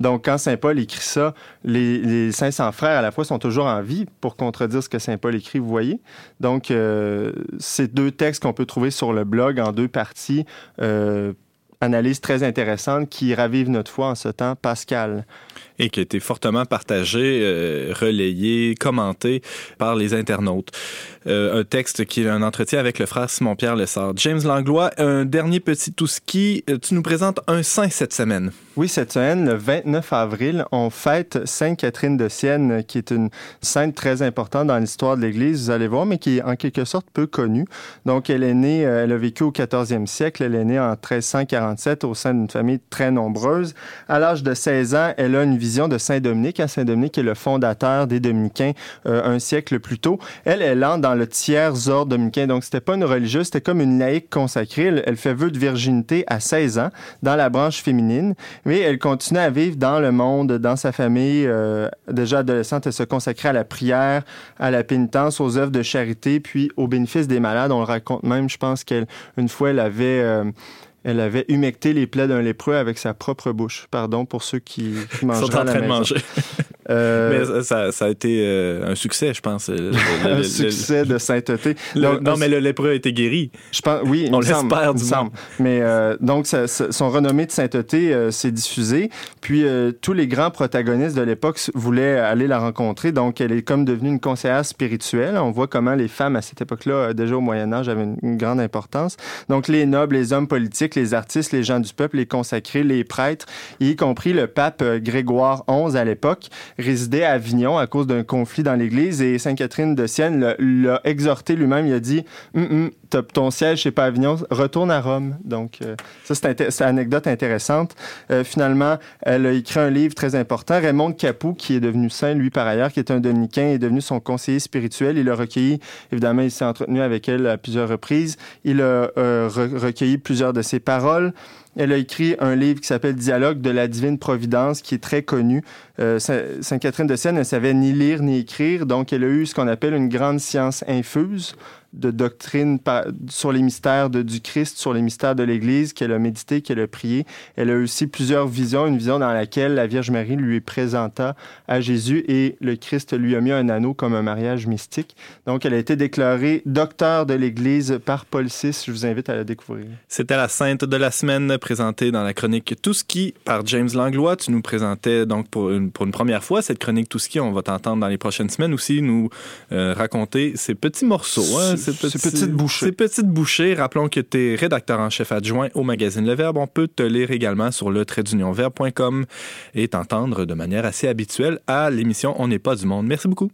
Donc quand Saint Paul écrit ça, les, les 500 frères à la fois sont toujours en vie pour contredire ce que Saint Paul écrit, vous voyez? Donc euh, ces deux textes qu'on peut trouver sur le blog en deux parties, euh, analyse très intéressante qui ravive notre foi en ce temps pascal. et qui a été fortement partagé, euh, relayé, commenté par les internautes. Euh, un texte qui est un entretien avec le frère Simon-Pierre Lessard. James Langlois, un dernier petit tout ski. Euh, Tu nous présentes un saint cette semaine. Oui, cette semaine, le 29 avril, on fête Sainte Catherine de Sienne, qui est une sainte très importante dans l'histoire de l'Église, vous allez voir, mais qui est en quelque sorte peu connue. Donc, elle est née, euh, elle a vécu au 14e siècle, elle est née en 1347 au sein d'une famille très nombreuse. À l'âge de 16 ans, elle a une vision de Saint Dominique. Hein, Saint Dominique est le fondateur des Dominicains euh, un siècle plus tôt. Elle, elle entre dans le tiers ordre dominicain, donc c'était pas une religieuse, c'était comme une laïque consacrée. Elle fait vœu de virginité à 16 ans dans la branche féminine mais elle continue à vivre dans le monde, dans sa famille. Euh, déjà adolescente, elle se consacrait à la prière, à la pénitence, aux œuvres de charité, puis au bénéfice des malades. On le raconte même, je pense qu'elle, une fois, elle avait... Euh, elle avait humecté les plaies d'un lépreux avec sa propre bouche. Pardon pour ceux qui, qui sont en à la train de manger. Euh, Mais ça, ça a été euh, un succès, je pense. Le- un le- succès de sainteté. Donc, non, mais le lépreux a été guéri. Je pense, oui, On l'espère, du semble. Mais euh, donc, ça- ça- son renommée de sainteté euh, s'est diffusée. Puis, euh, tous les grands protagonistes de l'époque voulaient aller la rencontrer. Donc, elle est comme devenue une conseillère spirituelle. On voit comment les femmes, à cette époque-là, euh, déjà au Moyen Âge, avaient une, une grande importance. Donc, les nobles, les hommes politiques, les artistes, les gens du peuple, les consacrés, les prêtres, y compris le pape euh, Grégoire XI à l'époque, résidait à Avignon à cause d'un conflit dans l'Église. Et Sainte Catherine de Sienne l'a- exhorté lui-même. Il a dit Hum, hum, ton siège, c'est pas Avignon, retourne à Rome. Donc, euh, ça, c'est une anecdote intéressante. Euh, finalement, elle a écrit un livre très important. Raymond Capou, qui est devenu saint, lui, par ailleurs, qui est un dominicain, est devenu son conseiller spirituel. Il a recueilli, évidemment, il s'est entretenu avec elle à plusieurs reprises. Il a euh, re- recueilli plusieurs de ses paroles. Elle a écrit un livre qui s'appelle Dialogue de la divine providence, qui est très connu. Euh, Saint- Sainte Catherine de Sienne ne savait ni lire ni écrire, donc elle a eu ce qu'on appelle une grande science infuse de doctrine sur les mystères de- du Christ, sur les mystères de l'Église, qu'elle a médité, qu'elle a prié. Elle a aussi plusieurs visions, une vision dans laquelle la Vierge Marie lui présenta à Jésus et le Christ lui a mis un anneau comme un mariage mystique. Donc, elle a été déclarée docteur de l'Église par Paul VI. Je vous invite à la découvrir. C'était la sainte de la semaine présentée dans la chronique Tout ski par James Langlois. Tu nous présentais donc pour une, pour une première fois cette chronique Tout ski. On va t'entendre dans les prochaines semaines aussi nous euh, raconter ces petits morceaux. hein, Ces- ces petites bouchées. Ces petites bouchées. Rappelons que tu es rédacteur en chef adjoint au magazine Le Verbe. On peut te lire également sur le verbe.com et t'entendre de manière assez habituelle à l'émission On n'est pas du monde. Merci beaucoup.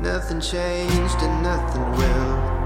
Nothing changed and nothing will.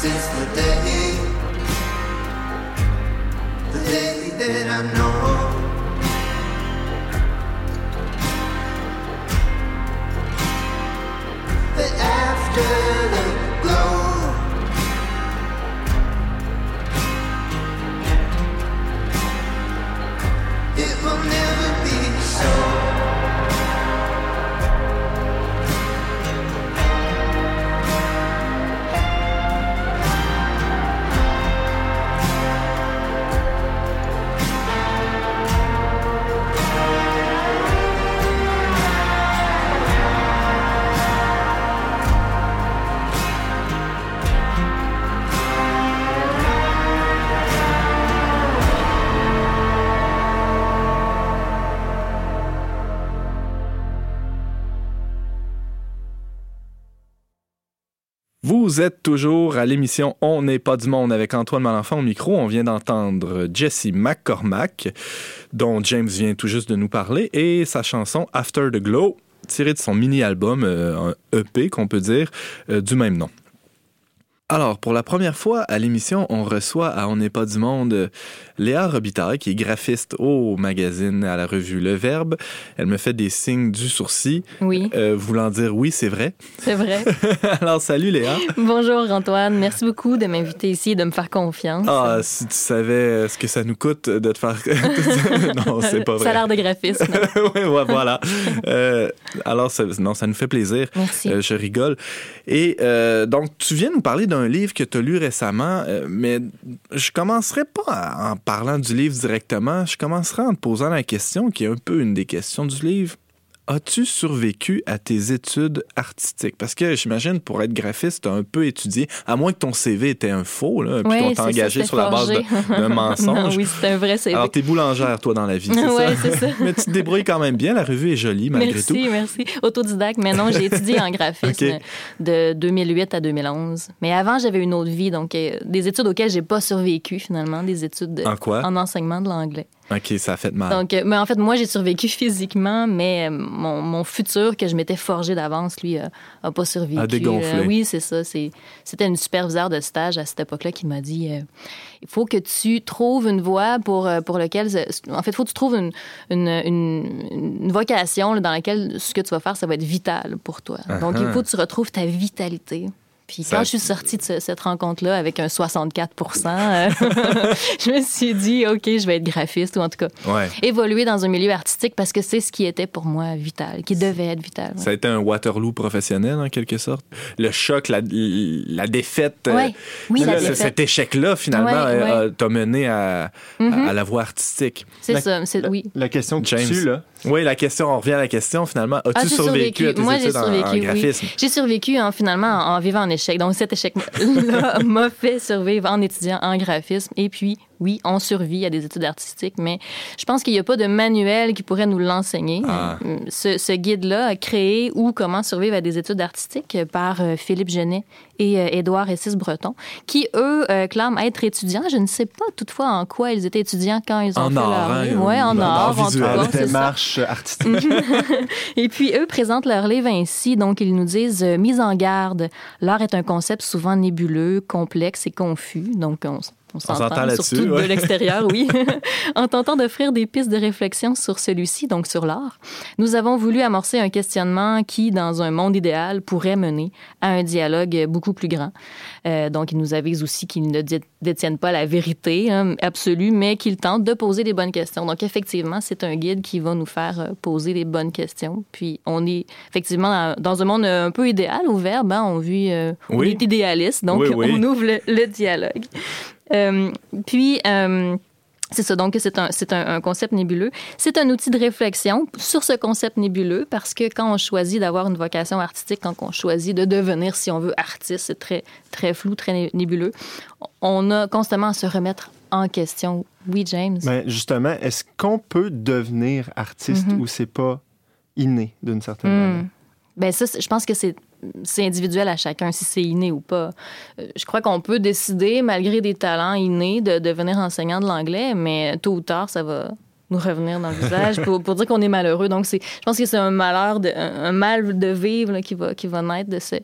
since the day, the day that I know. Vous êtes toujours à l'émission On n'est pas du monde avec Antoine Malenfant au micro. On vient d'entendre Jesse McCormack, dont James vient tout juste de nous parler, et sa chanson After the Glow, tirée de son mini-album, euh, un EP qu'on peut dire, euh, du même nom. Alors, pour la première fois à l'émission, on reçoit à On n'est pas du monde euh, Léa Robitaille, qui est graphiste au magazine, à la revue Le Verbe. Elle me fait des signes du sourcil, Oui, euh, voulant dire oui, c'est vrai. c'est vrai. Alors, salut Léa. Bonjour Antoine, merci beaucoup de m'inviter ici et de me faire confiance. Ah, si tu savais ce que ça nous coûte de te faire. non, c'est pas vrai. Salaire de graphisme. oui, ouais, voilà. Euh, alors, ça, non, ça nous fait plaisir. Merci. Euh, je rigole. Et euh, donc, tu viens nous parler d'un livre que tu as lu récemment, euh, mais je commencerai pas en parlant du livre directement. Je commencerai en te posant la question qui est un peu une des questions du livre. As-tu survécu à tes études artistiques? Parce que j'imagine, pour être graphiste, tu as un peu étudié, à moins que ton CV était un faux, là, puis Oui, qu'on t'a engagé sur la base d'un mensonge. Non, oui, c'est un vrai CV. Alors, t'es boulangère, toi, dans la vie, c'est ça? c'est ça. mais tu te débrouilles quand même bien. La revue est jolie, malgré merci, tout. merci. Autodidacte. Mais non, j'ai étudié en graphisme de 2008 à 2011. Mais avant, j'avais une autre vie, donc euh, des études auxquelles j'ai pas survécu finalement, des études de- En quoi? en enseignement de l'anglais. OK, ça a fait mal. Donc, euh, mais en fait, moi, j'ai survécu physiquement, mais euh, mon, mon futur que je m'étais forgé d'avance, lui, euh, a pas survécu. A dégonflé. Euh, oui, c'est ça. C'était une superviseure de stage à cette époque-là qui m'a dit euh, il faut que tu trouves une voie pour, euh, pour laquelle. En fait, il faut que tu trouves une, une, une- une vocation là, dans laquelle ce que tu vas faire, ça va être vital pour toi. Donc, il faut que tu retrouves ta vitalité. Puis Ça- quand je suis sortie de ce- cette rencontre-là avec un 64 euh, je me suis dit, OK, je vais être graphiste ou en tout cas Ouais. évoluer dans un milieu artistique parce que c'est ce qui était pour moi vital, qui devait être vital. ouais. Ça a été un Waterloo professionnel, en quelque sorte? Le choc, la, la défaite. euh, Ouais. Oui, la défaite. Cet échec-là, finalement, Ouais, euh, ouais. euh, t'a mené à, Mhm. à la voie artistique. C'est La- ça, c'est oui. La question que James. tu là, Oui, la question, on revient à la question, finalement. As-tu Ah, survécu, à tes Moi, en- oui. J'ai survécu en, finalement en, en vivant en échec. Donc, cet échec-là m'a fait survivre en étudiant en graphisme. Et puis, oui, on survit à des études artistiques, mais je pense qu'il n'y a pas de manuel qui pourrait nous l'enseigner. Ah. Ce, ce guide-là a créé ou comment survivre à des études artistiques par euh, Philippe Genet et euh, Édouard Essis Breton, qui, eux, euh, clament être étudiants. Je ne sais pas toutefois en quoi ils étaient étudiants quand ils ont En fait art, leur hein, livre. Ouais, en en art art, en tout cas, démarche artistique. Et puis, eux présentent leur livre ainsi. Donc, ils nous disent Mise en garde. L'art est un concept souvent nébuleux, complexe et confus. Donc, on, on s'entend s'entend là-dessus, surtout ouais. de l'extérieur, oui. en tentant d'offrir des pistes de réflexion sur celui-ci, donc sur l'art, nous avons voulu amorcer un questionnement qui, dans un monde idéal, pourrait mener à un dialogue beaucoup plus grand. Euh, donc, ils nous avisent aussi qu'ils ne dé- détiennent pas la vérité hein, absolue, mais qu'ils tentent de poser des bonnes questions. Donc, effectivement, c'est un guide qui va nous faire euh, poser les bonnes questions. Puis, on est effectivement dans- un monde euh, un peu idéal, au verbe. hein, on vit, euh, on Oui. est idéaliste, donc Oui, oui. on ouvre le, le dialogue. Euh, puis, euh, c'est ça, donc c'est un, un, un concept nébuleux. C'est un outil de réflexion sur ce concept nébuleux parce que quand on choisit d'avoir une vocation artistique, quand on choisit de devenir, si on veut, artiste, c'est très, très flou, très né- nébuleux. On a constamment à se remettre en question. Oui, James? Mais justement, est-ce qu'on peut devenir artiste Mhm. ou c'est pas inné d'une certaine Hmm. manière? Ben ça, je pense que c'est c'est individuel à chacun, si c'est inné ou pas. Euh, Je crois qu'on peut décider, malgré des talents innés, de devenir enseignant de l'anglais, mais tôt ou tard, ça va nous revenir dans le visage pour, pour dire qu'on est malheureux. Donc, c'est, je pense que c'est un malheur, de, un, mal de vivre qui, va, qui va naître de ce,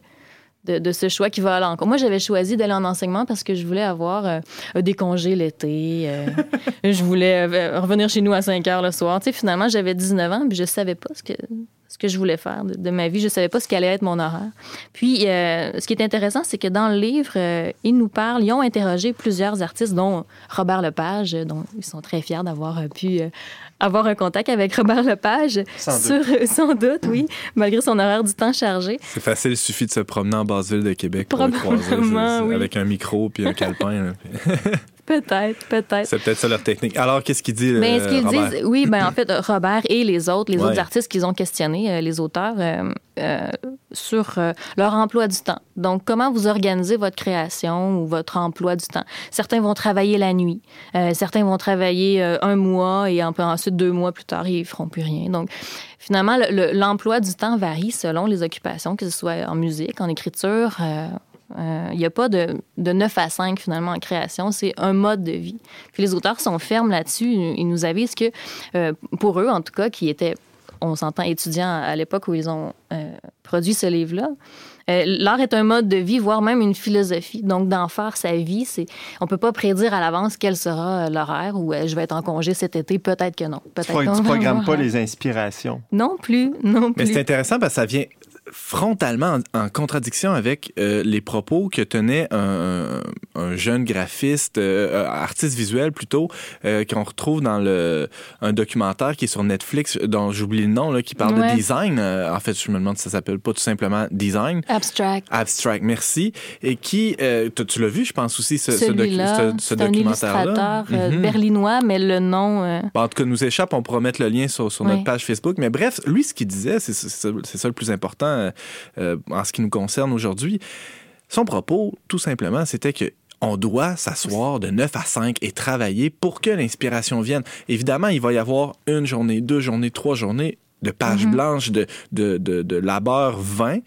de, ce choix qui va à l'encontre. Moi, j'avais choisi d'aller en enseignement parce que je voulais avoir euh, des congés l'été. euh, je voulais revenir chez nous à 5 heures le soir. Tu sais, finalement, j'avais 19 ans puis je savais pas ce que, ce que je voulais faire de, de ma vie. Je savais pas ce qu'allait être mon horaire. Puis, euh, ce qui est intéressant, c'est que dans le livre, euh, ils nous parlent, ils ont interrogé plusieurs artistes, dont Robert Lepage, euh, dont ils sont très fiers d'avoir euh, pu euh, avoir un contact avec Robert Lepage. Sans sur, sans doute, oui, malgré son horaire du temps chargé. C'est facile, il suffit de se promener en basse ville de Québec pour le croiser. Oui. Avec un micro puis un calepin. Peut-être, peut-être. C'est peut-être ça leur technique. Alors, qu'est-ce qu'il dit, Mais euh, ce qu'ils Robert? disent, oui, ben en fait, Robert et les autres, les Ouais. autres artistes qu'ils ont questionnés, euh, les auteurs, euh, euh, sur euh, leur emploi du temps. Donc, comment vous organisez votre création ou votre emploi du temps? Certains vont travailler la nuit, euh, certains vont travailler euh, un mois et en- ensuite deux mois plus tard, ils feront plus rien. Donc, finalement, le- le- l'emploi du temps varie selon les occupations, que ce soit en musique, en écriture. Euh, euh, Il n'y a pas de, de 9 à 5 finalement en création, c'est un mode de vie. Puis les auteurs sont fermes là-dessus. Ils nous avisent que, euh, pour eux en tout cas, qui étaient, on s'entend, étudiants à l'époque où ils ont euh, produit ce livre-là, euh, l'art est un mode de vie, voire même une philosophie. Donc, d'en faire sa vie, c'est, on peut pas prédire à l'avance quel sera l'horaire ou euh, je vais être en congé cet été. Peut-être que non. Peut-être Tu va programmes pas les inspirations. Non plus, non Mais plus. c'est intéressant parce que ça vient frontalement en, en contradiction avec euh, les propos que tenait un, un- un jeune graphiste, euh, artiste visuel plutôt, euh, qu'on retrouve dans le, un documentaire qui est sur Netflix, dont j'oublie le nom, là, qui parle Ouais. de design. Euh, en fait, je me demande si ça s'appelle pas tout simplement design. Abstract. Abstract, merci. Et qui, euh, tu, l'as vu, je pense aussi, ce, ce, docu- Celui-là, ce- ce c'est un documentaire-là? illustrateur euh, Mhm. berlinois, mais le nom... euh, Bon, en tout cas, nous échappe, on pourra mettre le lien sur, sur notre page Facebook. Mais bref, lui, ce qu'il disait, c'est ça le plus important euh, euh, en ce qui nous concerne aujourd'hui. Son propos, tout simplement, c'était que on doit s'asseoir de 9 à 5 et travailler pour que l'inspiration vienne. Évidemment, il va y avoir une journée, deux journées, trois journées de pages Mhm. blanches, de, de, de, de labeur vain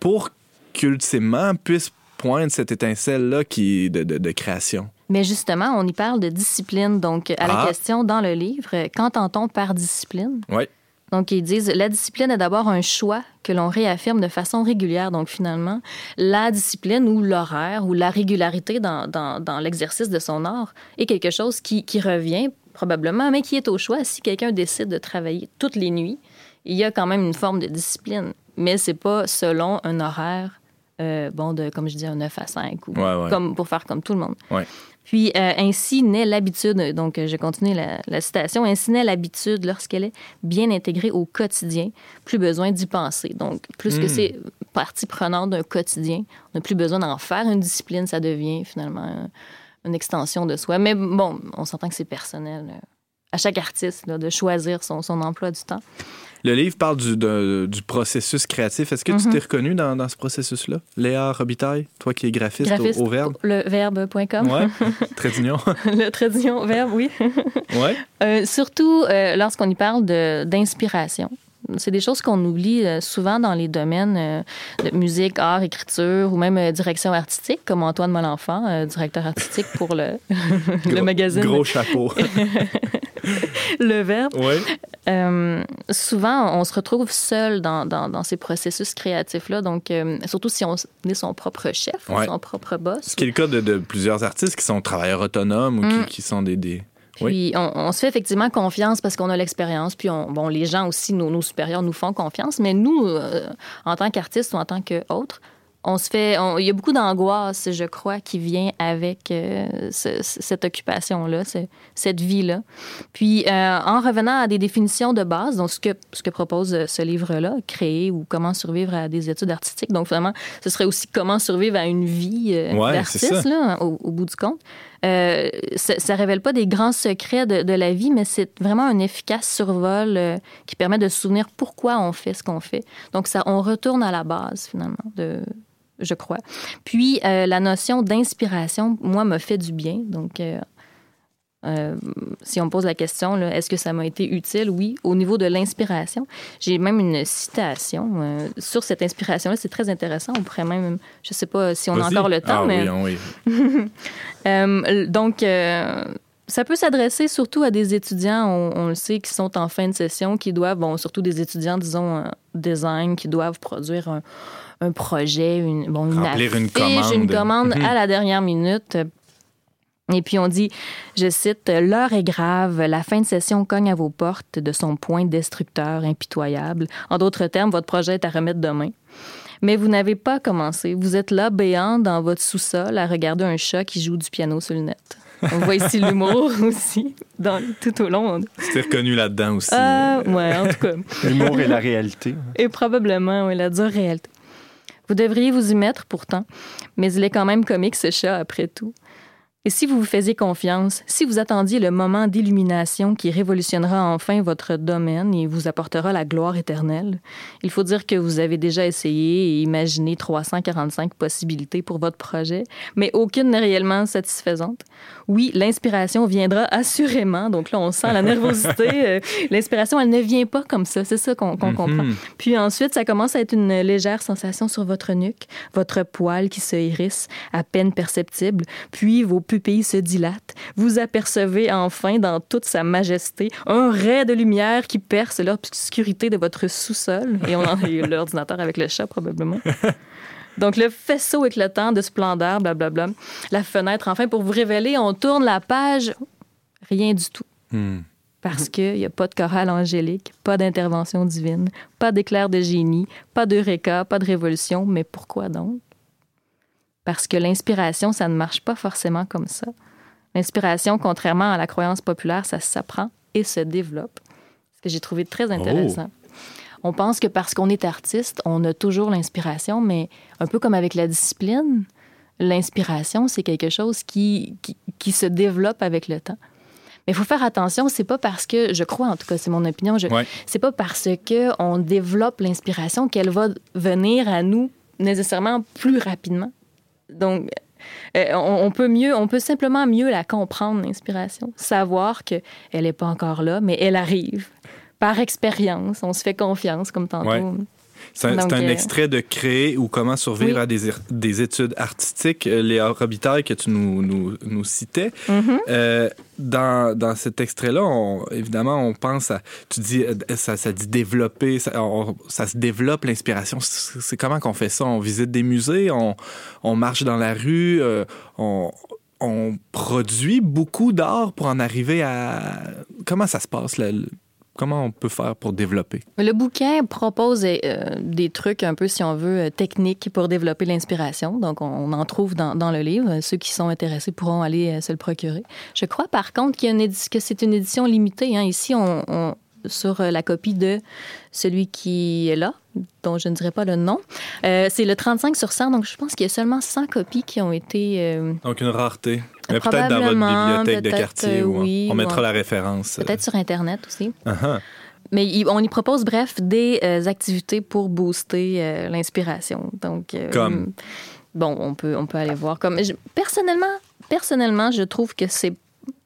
pour qu'ultimement puisse poindre cette étincelle-là qui de, de, de création. Mais justement, on y parle de discipline. Donc, à la Ah. question dans le livre, euh, qu'entend-on par discipline? Oui. Donc, ils disent, la discipline est d'abord un choix que l'on réaffirme de façon régulière. Donc, finalement, la discipline ou l'horaire ou la régularité dans, dans, dans l'exercice de son art est quelque chose qui, qui revient probablement, mais qui est au choix. Si quelqu'un décide de travailler toutes les nuits, il y a quand même une forme de discipline. Mais c'est pas selon un horaire, euh, bon, de, comme je dis, un 9 à 5 ou Ouais, ouais. Comme, pour faire comme tout le monde. Ouais. Puis euh, ainsi naît l'habitude, donc je continue la, la citation, ainsi naît l'habitude lorsqu'elle est bien intégrée au quotidien, plus besoin d'y penser. Donc plus que Mm. c'est partie prenante d'un quotidien, on n'a plus besoin d'en faire une discipline, ça devient finalement une extension de soi. Mais bon, on s'entend que c'est personnel euh, à chaque artiste là, de choisir son, son emploi du temps. Le livre parle du, de- du processus créatif. Est-ce que tu Mhm. t'es reconnu dans, dans ce processus-là? Léa Robitaille, toi qui es graphiste, Graphiste, au, au Verbe? Le verbe.com. Ouais, très d'union. le trait d'union verbe, oui. ouais. Euh, surtout euh, lorsqu'on y parle d'inspiration. C'est des choses qu'on oublie euh, souvent dans les domaines euh, de musique, art, écriture ou même euh, direction artistique, comme Antoine Malenfant, directeur artistique pour le, le Gros- magazine Gros chapeau. Le Verbe. ouais. Euh, souvent, on se retrouve seul dans, dans, dans ces processus créatifs-là. Donc, euh, surtout si on est son propre chef ou son propre boss. Ce qui est le cas de, de plusieurs artistes qui sont travailleurs autonomes ou Mm. qui, qui sont des... des... Oui. Puis on, on se fait effectivement confiance parce qu'on a l'expérience. Puis on, bon, les gens aussi, nos, nos supérieurs nous font confiance. Mais nous, euh, en tant qu'artistes ou en tant qu'autres, on se fait. Il y a beaucoup d'angoisse, je crois, qui vient avec euh, ce- ce- cette occupation-là, ce- cette vie-là. Puis euh, en revenant à des définitions de base, donc ce que, ce que propose ce livre-là, créer ou comment survivre à des études artistiques. Donc vraiment, ce serait aussi comment survivre à une vie euh, Ouais, d'artiste, au bout du compte. Euh, ça, ça révèle pas des grands secrets de, la vie, mais c'est vraiment un efficace survol euh, qui permet de se souvenir pourquoi on fait ce qu'on fait. Donc, on retourne à la base, finalement, je crois. Puis, euh, la notion d'inspiration, moi, me fait du bien. Donc, euh, si on me pose la question, est-ce que ça m'a été utile? Oui. Au niveau de l'inspiration, j'ai même une citation euh, sur cette inspiration-là. C'est très intéressant. On pourrait même, je sais pas si on a encore le temps, Ah mais... oui, oui. Euh, donc, euh, ça peut s'adresser surtout à des étudiants, on, on le sait, qui sont en fin de session, qui doivent, bon, surtout des étudiants, disons, design, qui doivent produire un, un projet, une, bon, une Remplir une affiche, commande. une commande Mhm. à la dernière minute. Et puis on dit, je cite, L'heure est grave, la fin de session cogne à vos portes de son point destructeur impitoyable. En d'autres termes, votre projet est à remettre demain. Mais vous n'avez pas commencé. Vous êtes là, béant, dans votre sous-sol, à regarder un chat qui joue du piano sur le net. On voit ici l'humour aussi, dans, tout au long. T'es reconnu là-dedans aussi. Ah, ouais, en tout cas. L'humour et la réalité. Et probablement, oui, la dure réalité. Vous devriez vous y mettre pourtant, mais il est quand même comique ce chat après tout. Et si vous vous faisiez confiance, si vous attendiez le moment d'illumination qui révolutionnera enfin votre domaine et vous apportera la gloire éternelle, il faut dire que vous avez déjà essayé et imaginé 345 possibilités pour votre projet, mais aucune n'est réellement satisfaisante. Oui, l'inspiration viendra assurément, donc là on sent la nervosité. Euh, l'inspiration, elle ne vient pas comme ça, c'est ça qu'on qu'on comprend. Puis ensuite, ça commence à être une légère sensation sur votre nuque, votre poil qui se hérisse, à peine perceptible, puis vos pupilles se dilatent. Vous apercevez enfin dans toute sa majesté un ray de lumière qui perce l'obscurité de votre sous-sol. Et on en a eu l'ordinateur avec le chat, probablement. Donc, le faisceau éclatant de splendeur, blablabla. La fenêtre, enfin, pour vous révéler, on tourne la page. Rien du tout. Hmm. Parce qu'il n'y a pas de chorale angélique, pas d'intervention divine, pas d'éclair de génie, pas d'eureka, pas de révolution. Mais pourquoi donc? Parce que l'inspiration, ça ne marche pas forcément comme ça. L'inspiration, contrairement à la croyance populaire, ça s'apprend et se développe. Ce que j'ai trouvé très intéressant. On pense que parce qu'on est artiste, on a toujours l'inspiration, mais un peu comme avec la discipline, l'inspiration, c'est quelque chose qui, qui, qui se développe avec le temps. Mais il faut faire attention, c'est pas parce que, je crois en tout cas, c'est mon opinion, je, Ouais. c'est pas parce que on développe l'inspiration qu'elle va venir à nous nécessairement plus rapidement. Donc, euh, on, peut mieux, on peut simplement mieux la comprendre, l'inspiration. Savoir que elle est pas encore là, mais elle arrive. Par expérience, on se fait confiance, comme tantôt. Ouais. C'est un, Donc, c'est un euh, extrait de Créer ou Comment survivre Oui. à des, des études artistiques, euh, Léa Robitaille, que tu nous, nous, nous citais. Mhm. Euh, dans, dans cet extrait-là, évidemment, on pense à. Tu dis, ça, ça dit développer, ça, on- ça se développe l'inspiration. C'est c'est comment qu'on fait ça? On visite des musées, on, on marche dans la rue, euh, on, on produit beaucoup d'art pour en arriver à. Comment ça se passe? là? Comment on peut faire pour développer? Le bouquin propose euh, des trucs un peu, si on veut, euh, techniques pour développer l'inspiration. Donc, on, en trouve dans, dans le livre. Ceux qui sont intéressés pourront aller euh, se le procurer. Je crois, par contre, qu'il y a une que c'est une édition limitée. hein. Ici, on, on- sur la copie de celui qui est là, dont je ne dirai pas le nom, euh, c'est le 35 sur 100. Donc, je pense qu'il y a seulement 100 copies qui ont été... euh, Donc, une rareté. Mais peut-être dans votre bibliothèque de quartier. euh, on- oui, on mettra la référence. Peut-être sur Internet aussi. Ah, ah. Mais on y propose, bref, des euh, activités pour booster euh, l'inspiration. Donc, euh, Comme? Bon, on peut, on peut aller voir. Comme, je- personnellement, personnellement, je trouve que c'est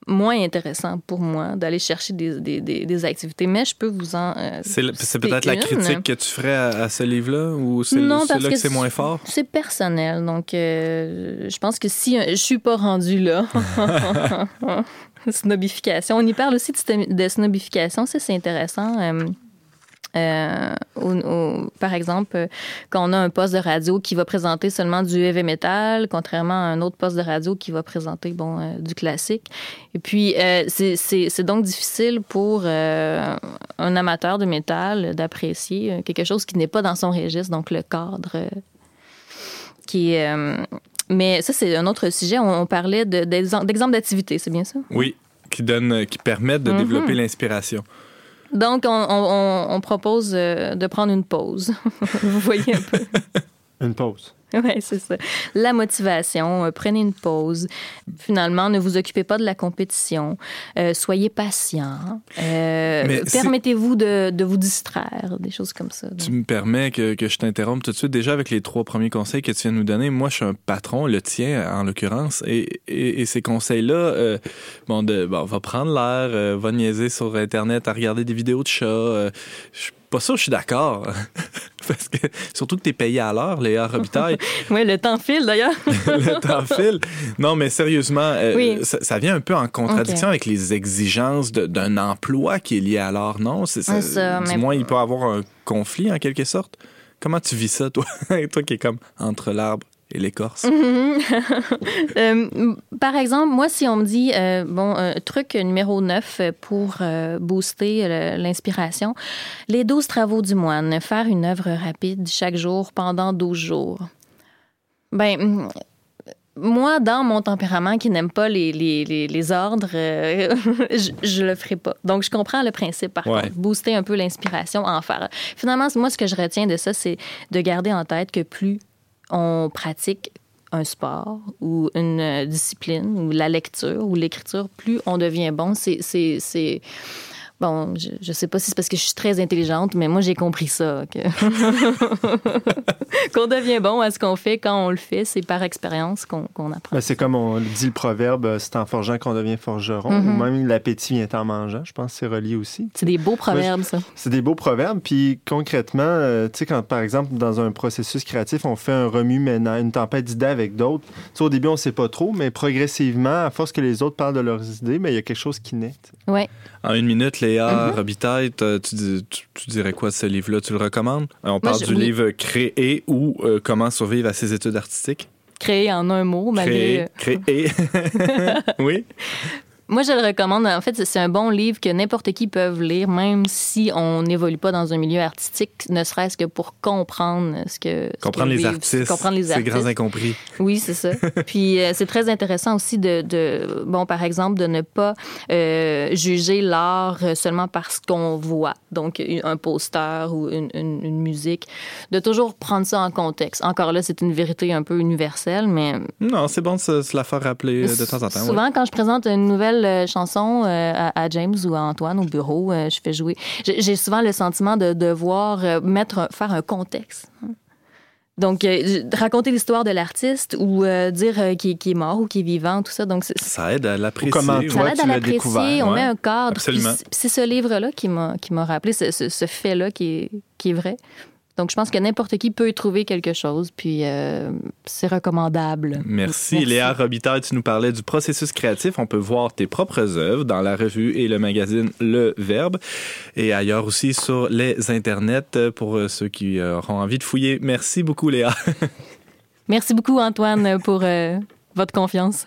moins intéressant pour moi d'aller chercher des, des, des, des activités, mais je peux vous en. euh, C'est peut-être la critique que tu ferais à, à ce livre-là ou c'est celui-là que que c'est moins fort? C'est personnel, donc euh, je pense que si euh, je suis pas rendue là, snobification. On y parle aussi de, snobification, ça c'est intéressant. Euh, euh, au- au- par exemple, euh, quand on a un poste de radio qui va présenter seulement du heavy metal, contrairement à un autre poste de radio qui va présenter bon euh, du classique. Et puis euh, c'est- donc difficile pour euh, un amateur de métal d'apprécier euh, quelque chose qui n'est pas dans son registre, donc le cadre euh, qui est. euh, mais ça, c'est un autre sujet. On, on parlait de- d'exem- d'exemples d'activités, c'est bien ça? Oui, qui, donne, qui permettent de Mhm. développer l'inspiration. Donc, on, propose euh, de prendre une pause. Vous voyez un peu. Une pause. Oui, c'est ça. La motivation, euh, prenez une pause. Finalement, ne vous occupez pas de la compétition. Euh, soyez patient. Euh, Permettez-vous de, de vous distraire, des choses comme ça. Tu me permets que, que je t'interrompe tout de suite. Déjà, avec les trois premiers conseils que tu viens de nous donner, moi, je suis un patron, le tien en l'occurrence, et, et, et ces conseils-là, bon, de, bon, va prendre l'air, va niaiser sur Internet à regarder des vidéos de chats. je pas sûr que je suis d'accord. Parce que, surtout que tu es payé à l'heure, Léa Robitaille. Oui, le temps file d'ailleurs. le temps file. Non, mais sérieusement, euh, Oui. ça, ça vient un peu en contradiction avec les exigences d'un emploi qui est lié à l'art, non? C'est, C'est ça, du mais- moins, il peut y avoir un conflit en quelque sorte. Comment tu vis ça, toi? toi qui es comme entre l'arbre et l'écorce. Euh, par exemple, moi, si on me dit, euh, bon, euh, truc numéro 9 pour euh, booster l'inspiration, les 12 travaux du moine, faire une œuvre rapide chaque jour pendant 12 jours. Ben, moi, dans mon tempérament qui n'aime pas les, les, les, les ordres, euh, je, je le ferai pas. Donc, je comprends le principe, par Ouais. contre. Booster un peu l'inspiration, en faire. Finalement, moi, ce que je retiens de ça, c'est de garder en tête que plus on pratique un sport ou une euh, discipline ou la lecture ou l'écriture, plus on devient bon. C'est, Bon, je, je sais pas si c'est parce que je suis très intelligente, mais moi, j'ai compris ça. que- qu'on devient bon à ce qu'on fait quand on le fait. C'est par expérience qu'on, apprend. Ben, c'est comme on dit le proverbe, euh, c'est en forgeant qu'on devient forgeron, ou même l'appétit vient en mangeant. Je pense que c'est relié aussi. C'est des beaux proverbes, ça. C'est des beaux proverbes. Puis concrètement, euh, tu sais, quand par exemple, dans un processus créatif, on fait un remue-ménage, une tempête d'idées avec d'autres, tu sais, au début, on sait pas trop, mais progressivement, à force que les autres parlent de leurs idées, mais il y a quelque chose qui naît. Ouais. En une minute, Léa Mhm. Robitaille, tu, dis- tu- tu dirais quoi de ce livre-là? Tu le recommandes? Euh, On parle je- du oui. livre Créer ou euh, Comment survivre à ses études artistiques? Créer en un mot. Créer. Créer. oui. Moi, je le recommande. En fait, c'est un bon livre que n'importe qui peut lire, même si on n'évolue pas dans un milieu artistique, ne serait-ce que pour comprendre ce que. ce Comprendre que les vivent, artistes. Comprendre les C'est artistes. grands incompris. Oui, c'est ça. Puis euh, c'est très intéressant aussi de, de, bon, par exemple, de ne pas euh, juger l'art seulement parce qu'on voit, donc un poster ou une, une- une musique, de toujours prendre ça en contexte. Encore là, c'est une vérité un peu universelle, mais Non, c'est bon de se, se la faire rappeler euh, de temps en temps. Souvent, quand je présente une nouvelle euh, chanson euh, à, à James ou à Antoine au bureau, euh, je fais jouer. J'ai souvent le sentiment de devoir mettre, faire un contexte. Donc, euh, je- raconter l'histoire de l'artiste ou euh, dire euh, qui, qui est mort ou qui est vivant, tout ça. Donc, Ça aide à l'apprécier. comment toi, ça aide tu à l'apprécier, on ouais. met un cadre. C'est ce livre-là qui m'a qui m'a rappelé ce, ce- ce fait-là qui est, qui est vrai. Donc, je pense que n'importe qui peut y trouver quelque chose, puis euh, c'est recommandable. Merci. Merci. Léa Robitaille, tu nous parlais du processus créatif. On peut voir tes propres œuvres dans la revue et le magazine Le Verbe et ailleurs aussi sur les internets pour euh, ceux qui euh, auront envie de fouiller. Merci beaucoup, Léa. Merci beaucoup, Antoine, pour euh, votre confiance.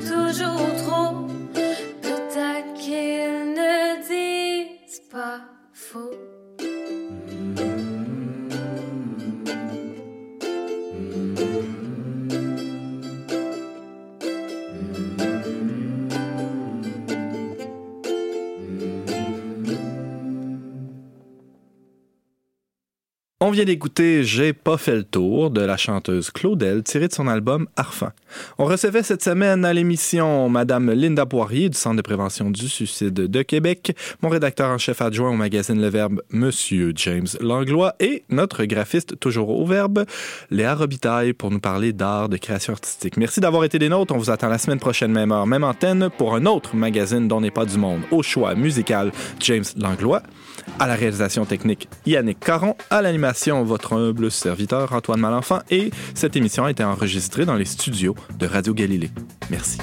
Toujours trop. On vient d'écouter J'ai pas fait le tour de la chanteuse Claudel tiré de son album Arfan. On recevait cette semaine à l'émission Madame Linda Poirier du Centre de prévention du suicide de Québec, mon rédacteur en chef adjoint au magazine Le Verbe, Monsieur James Langlois, et notre graphiste toujours au Verbe, Léa Robitaille, pour nous parler d'art, de création artistique. Merci d'avoir été des nôtres. On vous attend la semaine prochaine, même heure, même antenne, pour un autre magazine dont n'est pas du monde. Au choix musical, James Langlois. À la réalisation technique, Yannick Caron. À l'animation, votre humble serviteur, Antoine Malenfant. Et cette émission a été enregistrée dans les studios de Radio Galilée. Merci.